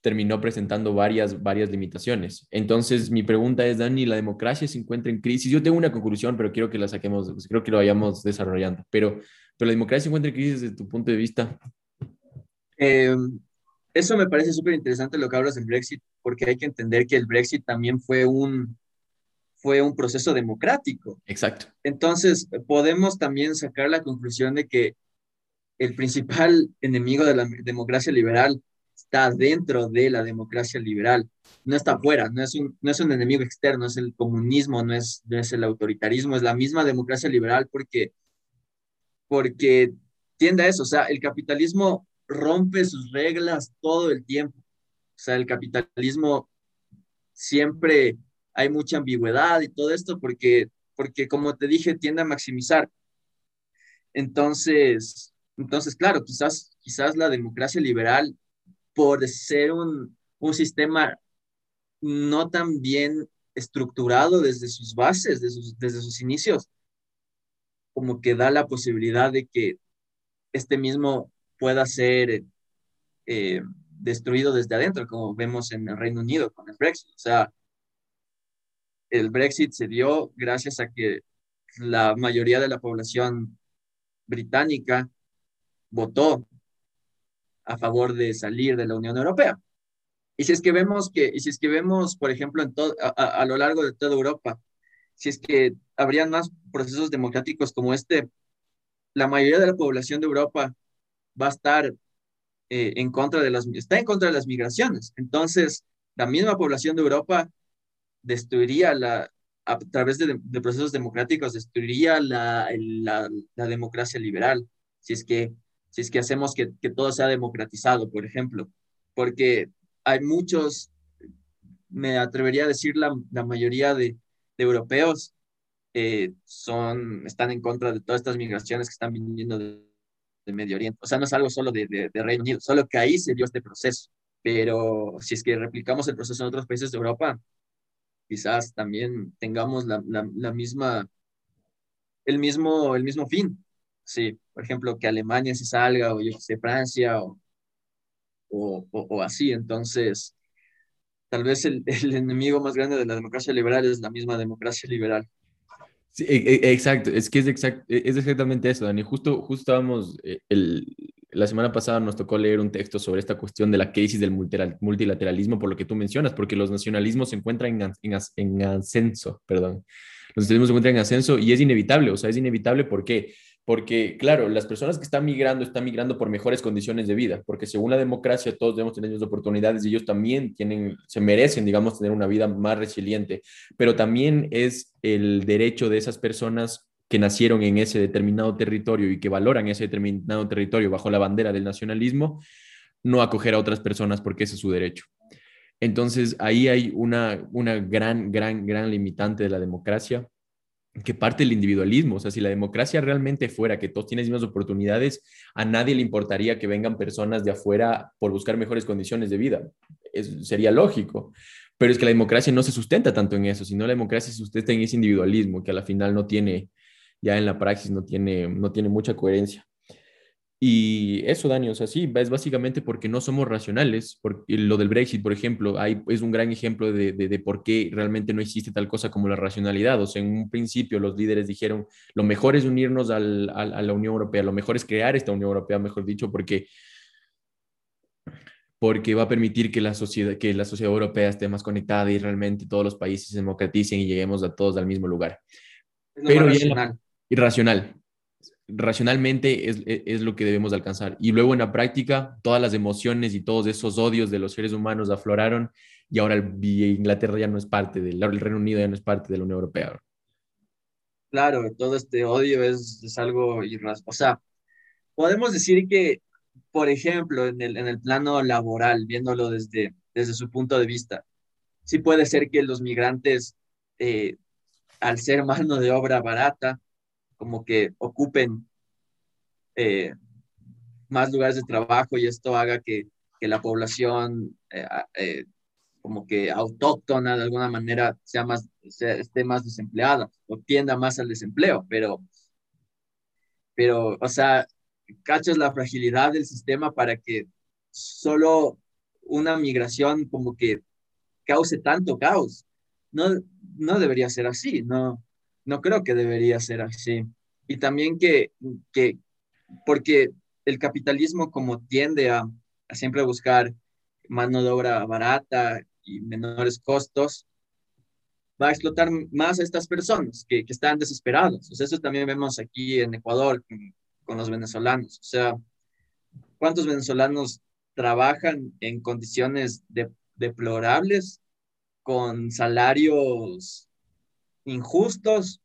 terminó presentando varias, varias limitaciones. Entonces, mi pregunta es, Dani, ¿la democracia se encuentra en crisis? Yo tengo una conclusión, pero quiero que la saquemos, pues, creo que lo vayamos desarrollando. Pero, pero ¿la democracia se encuentra en crisis desde tu punto de vista? Eh, eso me parece súper interesante lo que hablas del Brexit, porque hay que entender que el Brexit también fue un, fue un proceso democrático. Exacto. Entonces, podemos también sacar la conclusión de que el principal enemigo de la democracia liberal está dentro de la democracia liberal, no está afuera, no es un, no es un enemigo externo, es el comunismo, no es, no es el autoritarismo, es la misma democracia liberal porque, porque tiende a eso, o sea, el capitalismo rompe sus reglas todo el tiempo, o sea, el capitalismo siempre hay mucha ambigüedad y todo esto porque, porque como te dije, tiende a maximizar. Entonces, entonces, claro, quizás, quizás la democracia liberal por ser un, un sistema no tan bien estructurado desde sus bases, desde sus, desde sus inicios, como que da la posibilidad de que este mismo pueda ser eh, destruido desde adentro, como vemos en el Reino Unido con el Brexit. O sea, el Brexit se dio gracias a que la mayoría de la población británica votó a favor de salir de la Unión Europea. Y si es que vemos que, y si es que vemos, por ejemplo, en todo, a, a, lo largo de toda Europa, si es que habrían más procesos democráticos como este, la mayoría de la población de Europa va a estar eh, en contra de las, está en contra de las migraciones. Entonces, la misma población de Europa destruiría la, a través de, de procesos democráticos, destruiría la, la democracia liberal. Si es que si es que hacemos que, que todo sea democratizado, por ejemplo, porque hay muchos, me atrevería a decir la, la mayoría de, europeos eh, son, están en contra de todas estas migraciones que están viniendo de, de Medio Oriente. O sea, no es algo solo de, de, de, Reino Unido, solo que ahí se dio este proceso. Pero si es que replicamos el proceso en otros países de Europa, quizás también tengamos la, la, la misma, el mismo, el mismo fin. Sí, por ejemplo, que Alemania se salga o yo sé, Francia o, o, o, así. Entonces, tal vez el, el, enemigo más grande de la democracia liberal es la misma democracia liberal. Sí, e, e, exacto, es que es, exact, es exactamente eso, Dani. Justo, justo estábamos, eh, el, la semana pasada nos tocó leer un texto sobre esta cuestión de la crisis del multilateralismo, por lo que tú mencionas, porque los nacionalismos se encuentran en, en, en ascenso, perdón. Los nacionalismos se encuentran en ascenso y es inevitable, o sea, es inevitable porque porque, claro, las personas que están migrando están migrando por mejores condiciones de vida, porque según la democracia todos debemos tener las oportunidades y ellos también tienen, se merecen, digamos, tener una vida más resiliente, pero también es el derecho de esas personas que nacieron en ese determinado territorio y que valoran ese determinado territorio bajo la bandera del nacionalismo, no acoger a otras personas porque ese es su derecho. Entonces, ahí hay una, una gran, gran, gran limitante de la democracia que parte del individualismo. O sea, si la democracia realmente fuera que todos tienen las mismas oportunidades, a nadie le importaría que vengan personas de afuera por buscar mejores condiciones de vida. sería lógico. Pero es que la democracia no se sustenta tanto en eso, sino la democracia se sustenta en ese individualismo que a la final no tiene, ya en la praxis no tiene, no tiene mucha coherencia. Y eso, Dani, o sea, sí, es básicamente porque no somos racionales. Porque lo del Brexit, por ejemplo, ahí es un gran ejemplo de, de, por qué realmente no existe tal cosa como la racionalidad. O sea, en un principio los líderes dijeron, lo mejor es unirnos al, a la Unión Europea, lo mejor es crear esta Unión Europea, mejor dicho, porque, porque va a permitir que la, sociedad, que la sociedad europea esté más conectada y realmente todos los países se democraticen y lleguemos a todos al mismo lugar. Pero racional. irracional, racionalmente e, es, lo que debemos alcanzar. Y luego en la práctica, todas las emociones y todos esos odios de los seres humanos afloraron y ahora Inglaterra ya no es parte del, el Reino Unido ya no es parte de la Unión Europea. Claro, todo este odio es, es algo irracional. O sea, podemos decir que, por ejemplo, en el, en el plano laboral, viéndolo desde, desde su punto de vista, sí puede ser que los migrantes, eh, al ser mano de obra barata, como que ocupen eh, más lugares de trabajo y esto haga que, la población eh, eh, como que autóctona de alguna manera sea más, esté más desempleada o tienda más al desempleo, pero, pero, o sea, cachas la fragilidad del sistema para que solo una migración como que cause tanto caos. No, no debería ser así, no, no creo que debería ser así. Y también que, que porque el capitalismo como tiende a, siempre buscar mano de obra barata y menores costos, va a explotar más a estas personas que, están desesperados. O eso también vemos aquí en Ecuador con, con, los venezolanos. O sea, ¿cuántos venezolanos trabajan en condiciones de, deplorables, con salarios injustos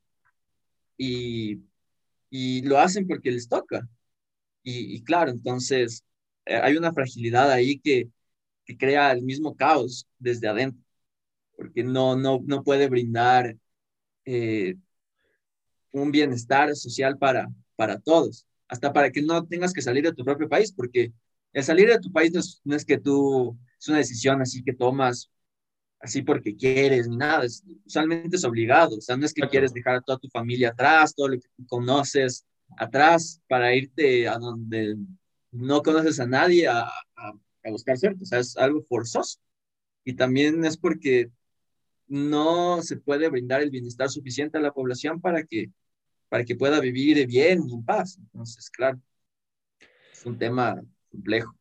y, y lo hacen porque les toca. Y, claro, entonces eh, hay una fragilidad ahí que, que, crea el mismo caos desde adentro, porque no, no, no puede brindar eh, un bienestar social para, para todos, hasta para que no tengas que salir de tu propio país, porque el salir de tu país no es, no es que tú, es una decisión así que tomas así porque quieres ni nada, es, usualmente es obligado, o sea, no es que quieres dejar a toda tu familia atrás, todo lo que tú conoces atrás para irte a donde no conoces a nadie a, a, buscar suerte, o sea, es algo forzoso. Y también es porque no se puede brindar el bienestar suficiente a la población para que, para que pueda vivir bien y en paz. Entonces, claro, es un tema complejo.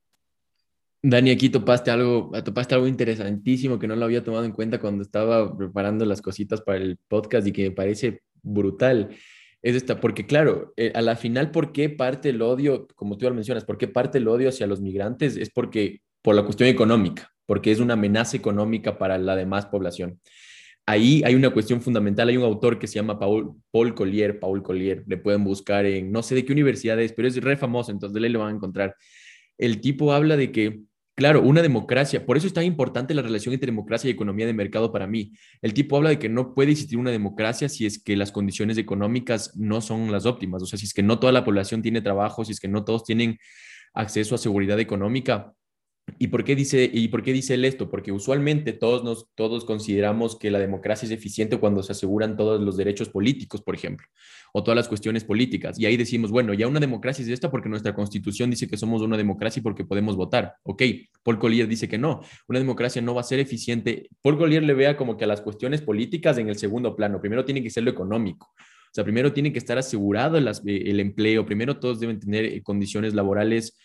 Dani, aquí topaste algo, topaste algo interesantísimo que no lo había tomado en cuenta cuando estaba preparando las cositas para el podcast y que me parece brutal. Es esta, porque claro, eh, a la final, ¿por qué parte el odio, como tú lo mencionas, por qué parte el odio hacia los migrantes? Es porque, por la cuestión económica, porque es una amenaza económica para la demás población. Ahí hay una cuestión fundamental, hay un autor que se llama Paul, Paul Collier, Paul Collier, le pueden buscar en no sé de qué universidad es, pero es re famoso, entonces de ahí lo van a encontrar. El tipo habla de que Claro, una democracia. Por eso es tan importante la relación entre democracia y economía de mercado para mí. El tipo habla de que no puede existir una democracia si es que las condiciones económicas no son las óptimas. O sea, si es que no toda la población tiene trabajo, si es que no todos tienen acceso a seguridad económica, ¿Y por, qué dice, ¿Y por qué dice él esto? Porque usualmente todos, nos, todos consideramos que la democracia es eficiente cuando se aseguran todos los derechos políticos, por ejemplo, o todas las cuestiones políticas. Y ahí decimos, bueno, ya una democracia es esta porque nuestra constitución dice que somos una democracia y porque podemos votar. Ok, Paul Collier dice que no, una democracia no va a ser eficiente. Paul Collier le vea como que a las cuestiones políticas en el segundo plano. Primero tiene que ser lo económico. O sea, primero tiene que estar asegurado el, el empleo, primero todos deben tener eh, condiciones laborales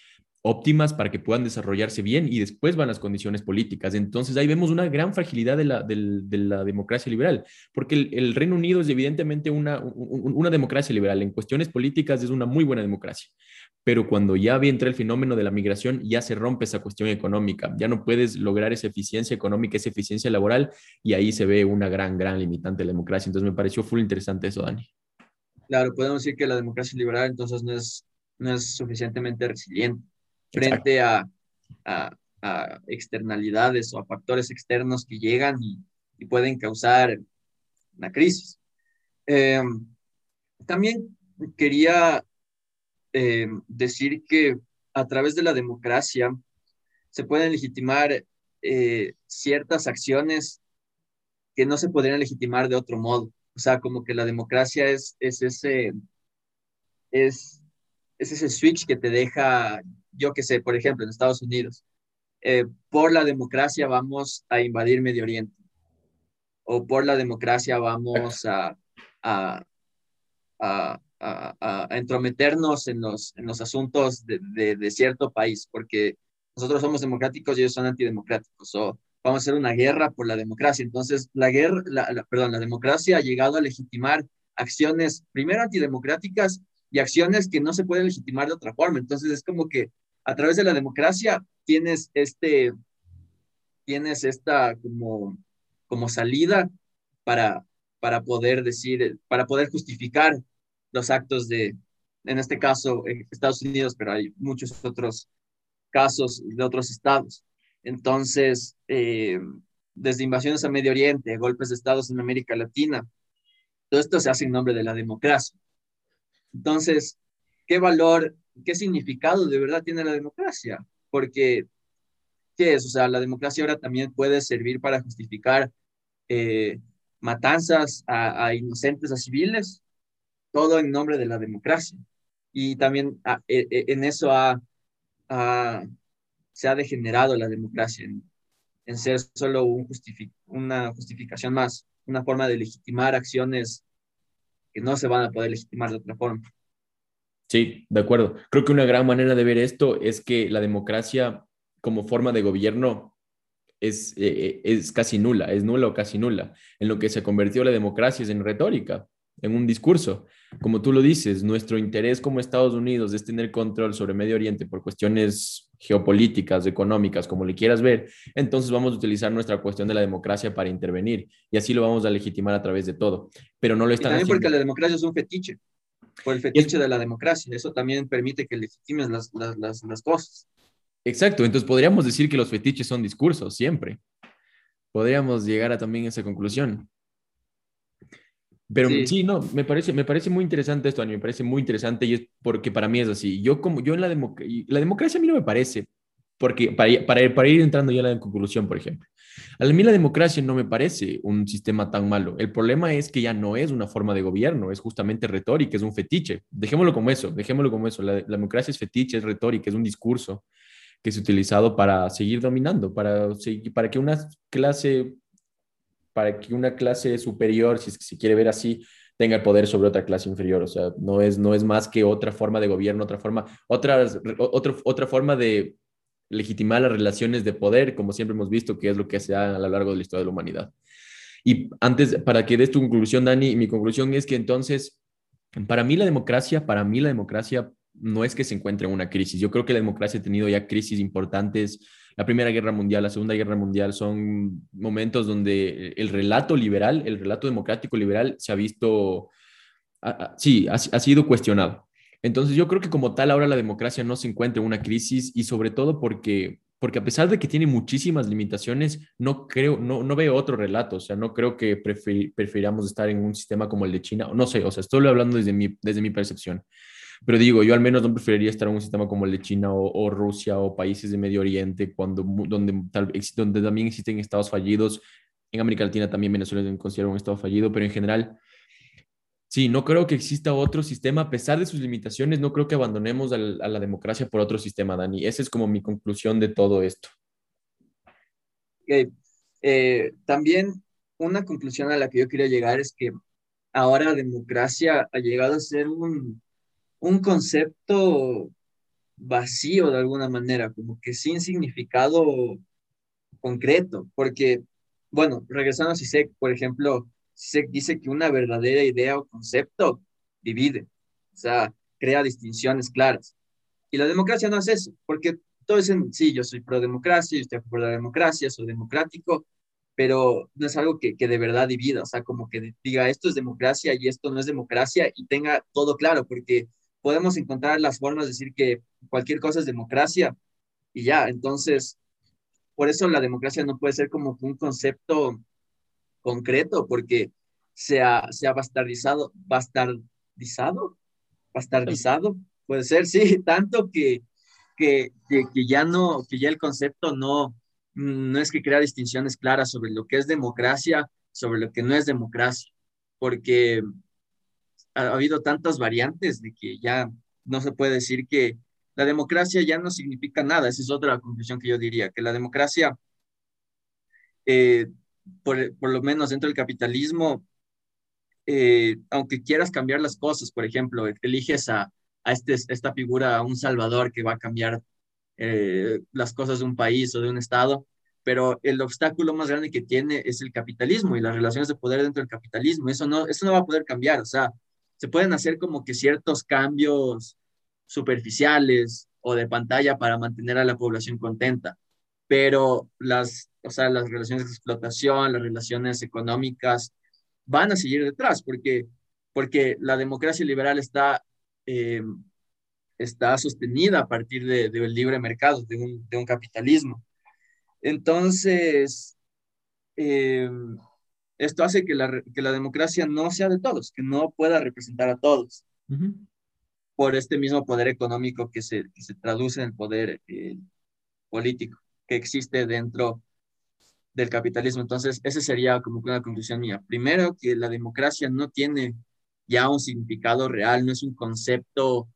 óptimas para que puedan desarrollarse bien y después van las condiciones políticas. Entonces ahí vemos una gran fragilidad de la, la democracia liberal, porque el, Reino Unido es evidentemente una, una democracia liberal. En cuestiones políticas es una muy buena democracia, pero cuando ya entra el fenómeno de la migración, ya se rompe esa cuestión económica, ya no puedes lograr esa eficiencia económica, esa eficiencia laboral, y ahí se ve una gran, gran limitante de la democracia. Entonces me pareció full interesante eso, Dani. Claro, podemos decir que la democracia liberal entonces no es, no es suficientemente resiliente frente a, a externalidades o a factores externos que llegan y, pueden causar una crisis. Eh, también quería eh, decir que a través de la democracia se pueden legitimar eh, ciertas acciones que no se podrían legitimar de otro modo. O sea, como que la democracia es, es, ese, es, es ese switch que te deja, yo que sé, por ejemplo, en Estados Unidos, eh, por la democracia vamos a invadir Medio Oriente o por la democracia vamos a, a, a, a entrometernos en los, en los asuntos de, de, cierto país, porque nosotros somos democráticos y ellos son antidemocráticos, o vamos a hacer una guerra por la democracia. Entonces, la guerra, la, perdón, la democracia ha llegado a legitimar acciones, primero antidemocráticas y acciones que no se pueden legitimar de otra forma. Entonces, es como que a través de la democracia tienes este, tienes esta como, como salida para, para poder decir, para poder justificar los actos de, en este caso, Estados Unidos, pero hay muchos otros casos de otros estados. Entonces, eh, desde invasiones a Medio Oriente, golpes de estados en América Latina, todo esto se hace en nombre de la democracia. Entonces, ¿qué valor, qué significado de verdad tiene la democracia? porque, ¿qué es? O sea, la democracia ahora también puede servir para justificar eh, matanzas a, inocentes, a civiles, todo en nombre de la democracia. Y también ah, e, e, en eso se ha degenerado la democracia, en, ser solo un una justificación más, una forma de legitimar acciones no se van a poder legitimar de otra forma. Sí, de acuerdo. Creo que una gran manera de ver esto es que la democracia como forma de gobierno es, eh, es casi nula, es nula o casi nula. En lo que se convirtió la democracia es en retórica, en un discurso. Como tú lo dices, nuestro interés como Estados Unidos es tener control sobre Medio Oriente por cuestiones geopolíticas, económicas, como le quieras ver, entonces vamos a utilizar nuestra cuestión de la democracia para intervenir y así lo vamos a legitimar a través de todo. Pero no lo están y también porque la democracia es un fetiche por el fetiche de la democracia. Eso también permite que legitimes las, las, las, las, cosas. Exacto, entonces podríamos decir que los fetiches son discursos, siempre. Podríamos llegar a también esa conclusión. Pero sí. no, me parece, me parece muy interesante esto, me parece muy interesante y es porque para mí es así. Yo como yo en la, la democracia a mí no me parece, porque para, para, para ir entrando ya a la conclusión, por ejemplo, a mí la democracia no me parece un sistema tan malo. El problema es que ya no es una forma de gobierno, es justamente retórica, es un fetiche. Dejémoslo como eso, dejémoslo como eso. La, democracia es fetiche, es retórica, es un discurso que es utilizado para seguir dominando, para, para que una clase, para que una clase superior, si se quiere ver así, tenga el poder sobre otra clase inferior. O sea, no es, no es más que otra forma de gobierno, otra forma, otra, otra, otra forma de legitimar las relaciones de poder, como siempre hemos visto que es lo que se da a lo largo de la historia de la humanidad. Y antes, para que des tu conclusión, Dani, mi conclusión es que entonces, para mí la democracia, para mí la democracia no es que se encuentre en una crisis. Yo creo que la democracia ha tenido ya crisis importantes. La Primera Guerra Mundial, la Segunda Guerra Mundial son momentos donde el relato liberal, el relato democrático liberal se ha visto, sí, ha sido cuestionado. Entonces yo creo que como tal ahora la democracia no se encuentra en una crisis y sobre todo porque, porque a pesar de que tiene muchísimas limitaciones, no creo, no, no veo otro relato, o sea, no creo que prefiramos estar en un sistema como el de China, no sé, o sea, estoy hablando desde mi, desde mi percepción. Pero digo, yo al menos no preferiría estar en un sistema como el de China o, Rusia o países de Medio Oriente, cuando, donde, tal, donde también existen estados fallidos. En América Latina también Venezuela se considera un estado fallido, pero en general Sí, no creo que exista otro sistema, a pesar de sus limitaciones, no creo que abandonemos a la, democracia por otro sistema, Dani. Esa es como mi conclusión de todo esto. Eh, también una conclusión a la que yo quería llegar es que ahora la democracia ha llegado a ser un, un concepto vacío de alguna manera, como que sin significado concreto, porque, bueno, regresando a CISEC, por ejemplo, se dice que una verdadera idea o concepto divide, o sea, crea distinciones claras. Y la democracia no hace eso, porque todos dicen, sí, yo soy pro democracia, yo estoy a la democracia, soy democrático, pero no es algo que, que, de verdad divida, o sea, como que diga esto es democracia y esto no es democracia y tenga todo claro, porque podemos encontrar las formas de decir que cualquier cosa es democracia y ya, entonces por eso la democracia no puede ser como un concepto concreto, porque se ha, bastardizado, bastardizado, bastardizado, puede ser, sí, tanto que, que, que, ya no, que ya el concepto no, no es que crea distinciones claras sobre lo que es democracia, sobre lo que no es democracia, porque ha, habido tantas variantes de que ya no se puede decir que la democracia ya no significa nada. Esa es otra conclusión que yo diría, que la democracia, eh, por, por, lo menos dentro del capitalismo, eh, aunque quieras cambiar las cosas, por ejemplo, eliges a, a este, esta figura, a un salvador que va a cambiar eh, las cosas de un país o de un estado, pero el obstáculo más grande que tiene es el capitalismo y las relaciones de poder dentro del capitalismo. Eso no, eso no va a poder cambiar. O sea, se pueden hacer como que ciertos cambios superficiales o de pantalla para mantener a la población contenta, pero las, o sea, las relaciones de explotación, las relaciones económicas van a seguir detrás, porque, porque la democracia liberal está, eh, está sostenida a partir del de, libre mercado, de un, de un capitalismo. Entonces, eh, esto hace que la, que la, democracia no sea de todos, que no pueda representar a todos. Uh -huh. Por este mismo poder económico que se, que se traduce en el poder eh, político que existe dentro del capitalismo. Entonces, esa sería como una conclusión mía. Primero, que la democracia no tiene ya un significado real, no es un concepto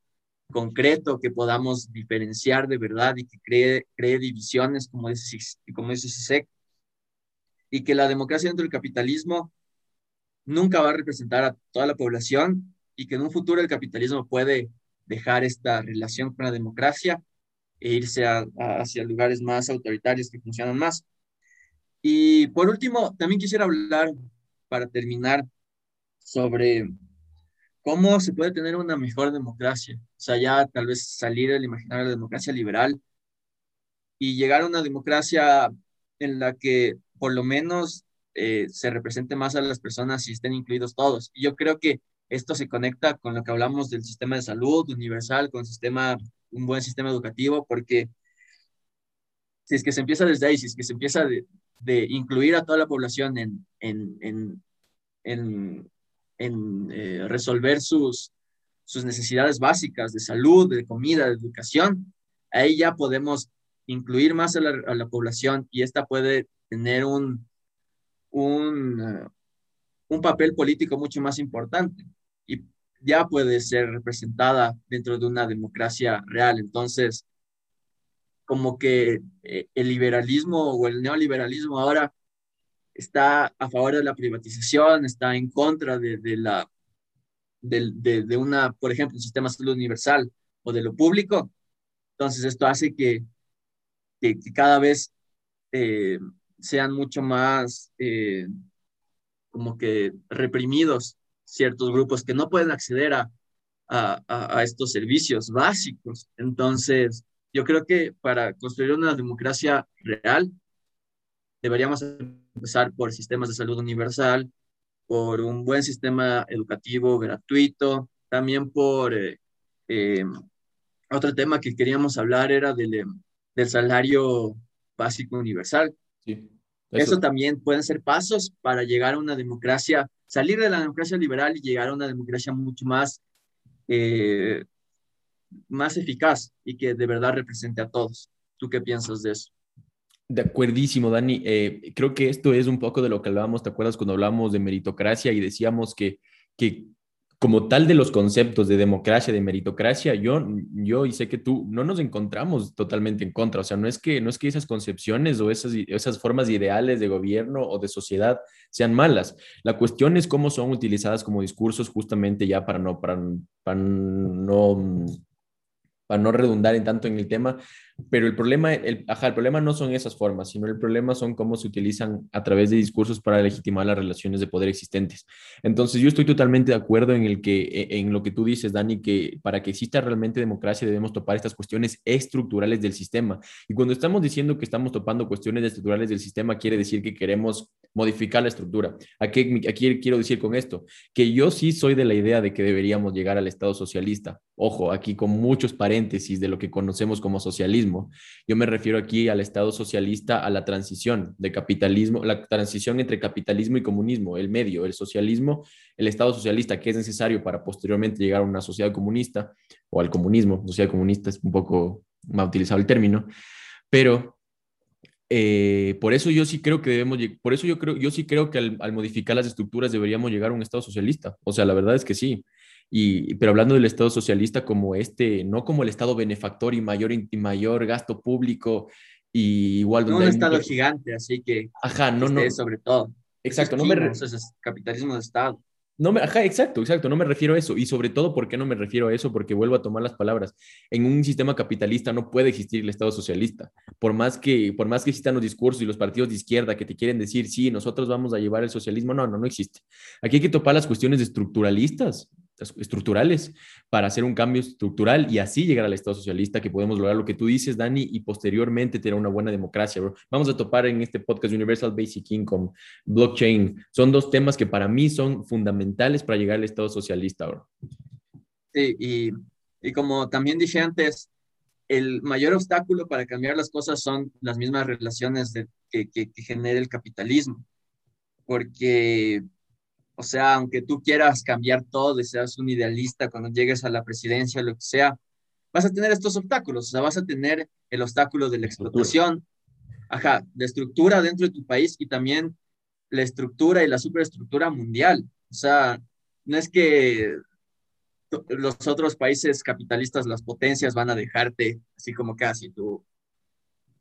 concreto que podamos diferenciar de verdad y que cree, cree divisiones, como dice, como dice Sisek, y que la democracia dentro del capitalismo nunca va a representar a toda la población y que en un futuro el capitalismo puede dejar esta relación con la democracia e irse a, a, hacia lugares más autoritarios que funcionan más. Y por último, también quisiera hablar, para terminar, sobre cómo se puede tener una mejor democracia. O sea, ya tal vez salir del imaginario de la democracia liberal y llegar a una democracia en la que por lo menos eh, se represente más a las personas y estén incluidos todos. Y yo creo que esto se conecta con lo que hablamos del sistema de salud universal, con sistema, un buen sistema educativo, porque si es que se empieza desde ahí, si es que se empieza de, incluir a toda la población en, en, en, eh, resolver sus, sus necesidades básicas de salud, de comida, de educación, ahí ya podemos incluir más a la población y esta puede tener un, un, un papel político mucho más importante y ya puede ser representada dentro de una democracia real. Entonces, como que eh, el liberalismo o el neoliberalismo ahora está a favor de la privatización, está en contra de, de la, de, de, de, una, por ejemplo, un sistema de salud universal o de lo público. Entonces, esto hace que, que, que cada vez eh, sean mucho más eh, como que reprimidos ciertos grupos que no pueden acceder a, a, estos servicios básicos. Entonces, yo creo que para construir una democracia real, deberíamos empezar por sistemas de salud universal, por un buen sistema educativo gratuito, también por eh, eh, otro tema que queríamos hablar era del, del salario básico universal. Sí, eso. eso. también pueden ser pasos para llegar a una democracia, salir de la democracia liberal y llegar a una democracia mucho más eh, más eficaz y que de verdad represente a todos. ¿Tú qué piensas de eso? De acuerdísimo, Dani. Eh, creo que esto es un poco de lo que hablábamos, ¿te acuerdas cuando hablábamos de meritocracia y decíamos que, que como tal de los conceptos de democracia, de meritocracia, yo, yo y sé que tú no nos encontramos totalmente en contra. O sea, no es que, no es que esas concepciones o esas, esas formas ideales de gobierno o de sociedad sean malas. La cuestión es cómo son utilizadas como discursos justamente ya para no, para, para no para no redundar en tanto en el tema, pero el problema, el, ajá, el problema no son esas formas, sino el problema son cómo se utilizan a través de discursos para legitimar las relaciones de poder existentes. Entonces, yo estoy totalmente de acuerdo en, el que, e, en lo que tú dices, Dani, que para que exista realmente democracia debemos topar estas cuestiones estructurales del sistema. Y cuando estamos diciendo que estamos topando cuestiones estructurales del sistema, quiere decir que queremos modificar la estructura. ¿A qué, ¿A quiero decir con esto? Que yo sí soy de la idea de que deberíamos llegar al Estado socialista Ojo, aquí con muchos paréntesis de lo que conocemos como socialismo. Yo me refiero aquí al Estado socialista, a la transición de capitalismo, la transición entre capitalismo y comunismo, el medio, el socialismo, el Estado socialista que es necesario para posteriormente llegar a una sociedad comunista o al comunismo. Sociedad comunista es un poco más utilizado el término, pero eh, por eso yo sí creo que debemos, por eso yo creo, yo sí creo que al, al, modificar las estructuras deberíamos llegar a un Estado socialista. O sea, la verdad es que sí. Y, pero hablando del Estado socialista como este, no como el Estado benefactor y mayor, y mayor gasto público y igual... No un Estado gigante, así que... Ajá, no, no. Sobre todo. Exacto, no me... Eso es capitalismo de Estado. No me, ajá, exacto, exacto, no me refiero a eso. Y sobre todo, ¿por qué no me refiero a eso? Porque vuelvo a tomar las palabras. En un sistema capitalista no puede existir el Estado socialista. Por más que, por más que existan los discursos y los partidos de izquierda que te quieren decir, sí, nosotros vamos a llevar el socialismo, no, no, no existe. Aquí hay que topar las cuestiones estructuralistas estructurales para hacer un cambio estructural y así llegar al Estado socialista, que podemos lograr lo que tú dices, Dani, y posteriormente tener una buena democracia. Vamos a topar en este podcast Universal Basic Income, blockchain. Son dos temas que para mí son fundamentales para llegar al Estado socialista. Bro. Sí, y, y como también dije antes, el mayor obstáculo para cambiar las cosas son las mismas relaciones de, que, que, que genera el capitalismo. Porque o sea, aunque tú quieras cambiar todo y seas un idealista cuando llegues a la presidencia lo que sea, vas a tener estos obstáculos. O sea, vas a tener el obstáculo de la explotación, ajá, de estructura dentro de tu país y también la estructura y la superestructura mundial. O sea, no es que los otros países capitalistas, las potencias, van a dejarte así como casi tú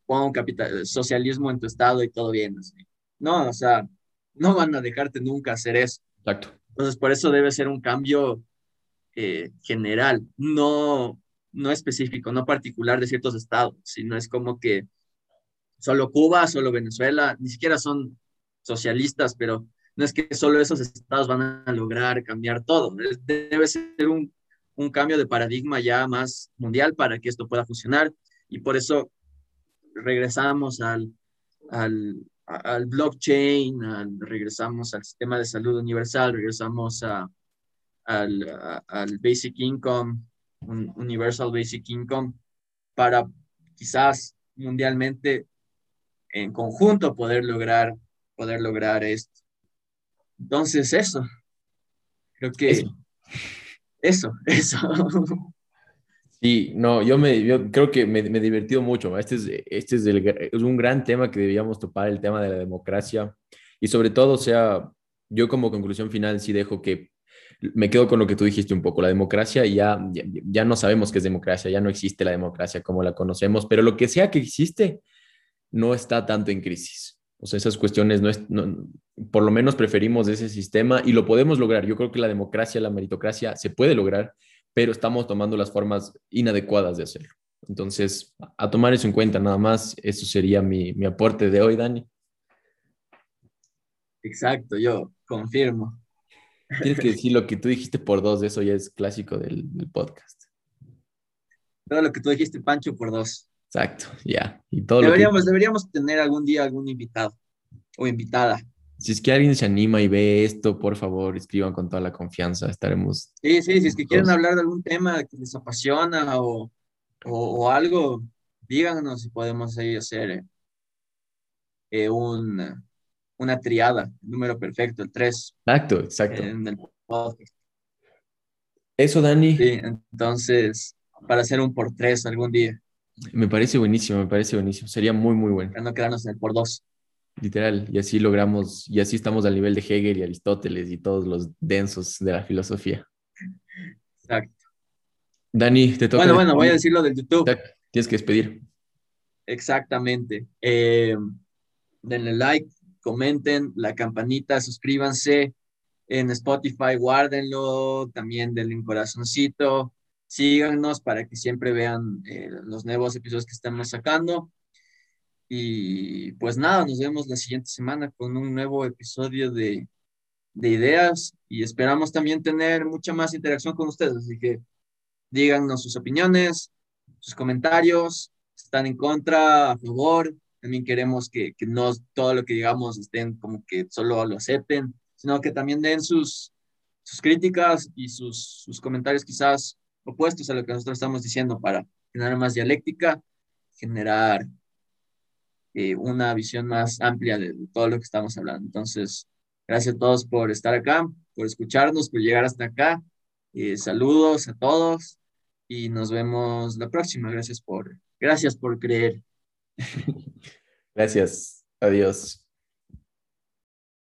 pon capital, socialismo en tu estado y todo bien. No, o sea, no van a dejarte nunca hacer eso. Exacto. Entonces, por eso debe ser un cambio eh, general, no, no específico, no particular de ciertos estados, sino es como que solo Cuba, solo Venezuela, ni siquiera son socialistas, pero no es que solo esos estados van a lograr cambiar todo. Debe ser un, un cambio de paradigma ya más mundial para que esto pueda funcionar. Y por eso regresamos al, al, al blockchain, regresamos al sistema de salud universal, regresamos a, al, al, basic income, un universal basic income, para quizás mundialmente en conjunto poder lograr, poder lograr esto. Entonces, eso. Creo que eso, eso. eso. Sí, no, yo, me, yo creo que me, me divertido mucho. Este, es, este es, el, es un gran tema que debíamos topar, el tema de la democracia. Y sobre todo, sea, yo como conclusión final sí dejo que me quedo con lo que tú dijiste un poco. La democracia ya, ya, ya, no sabemos qué es democracia, ya no existe la democracia como la conocemos, pero lo que sea que existe no está tanto en crisis. O sea, esas cuestiones no es, no, por lo menos preferimos ese sistema y lo podemos lograr. Yo creo que la democracia, la meritocracia se puede lograr pero estamos tomando las formas inadecuadas de hacerlo. Entonces, a tomar eso en cuenta, nada más, eso sería mi, mi aporte de hoy, Dani. Exacto, yo confirmo. Tienes que decir lo que tú dijiste por dos, eso ya es clásico del, del podcast. Todo lo que tú dijiste, Pancho, por dos. Exacto, ya. Y todo deberíamos, deberíamos tener algún día algún invitado o invitada si es que alguien se anima y ve esto, por favor, escriban con toda la confianza, estaremos. Sí, sí, si es que quieren hablar de algún tema que les apasiona o, o, algo, díganos si podemos ahí hacer eh, un, una triada, el número perfecto, el 3. Exacto, exacto. Eso, Dani. Sí, entonces, para hacer un por tres algún día. Me parece buenísimo, me parece buenísimo. Sería muy, muy bueno. Para no quedarnos en el por dos. Literal, y así logramos, y así estamos al nivel de Hegel y Aristóteles y todos los densos de la filosofía. Exacto. Dani, te toca. Bueno, bueno, voy a decir lo del YouTube. Tienes que despedir. Exactamente. Eh, denle like, comenten, la campanita, suscríbanse en Spotify, guárdenlo, también denle un corazoncito, síganos para que siempre vean eh, los nuevos episodios que estamos sacando. Y pues nada, nos vemos la siguiente semana con un nuevo episodio de, de ideas y esperamos también tener mucha más interacción con ustedes. Así que díganos sus opiniones, sus comentarios, están en contra, a favor. También queremos que, que no todo lo que digamos estén como que solo lo acepten, sino que también den sus, sus críticas y sus, sus comentarios quizás opuestos a lo que nosotros estamos diciendo para generar más dialéctica, generar eh, una visión más amplia de, todo lo que estamos hablando. Entonces, gracias a todos por estar acá, por escucharnos, por llegar hasta acá. Eh, saludos a todos y nos vemos la próxima. Gracias por, gracias por creer. Gracias. Adiós.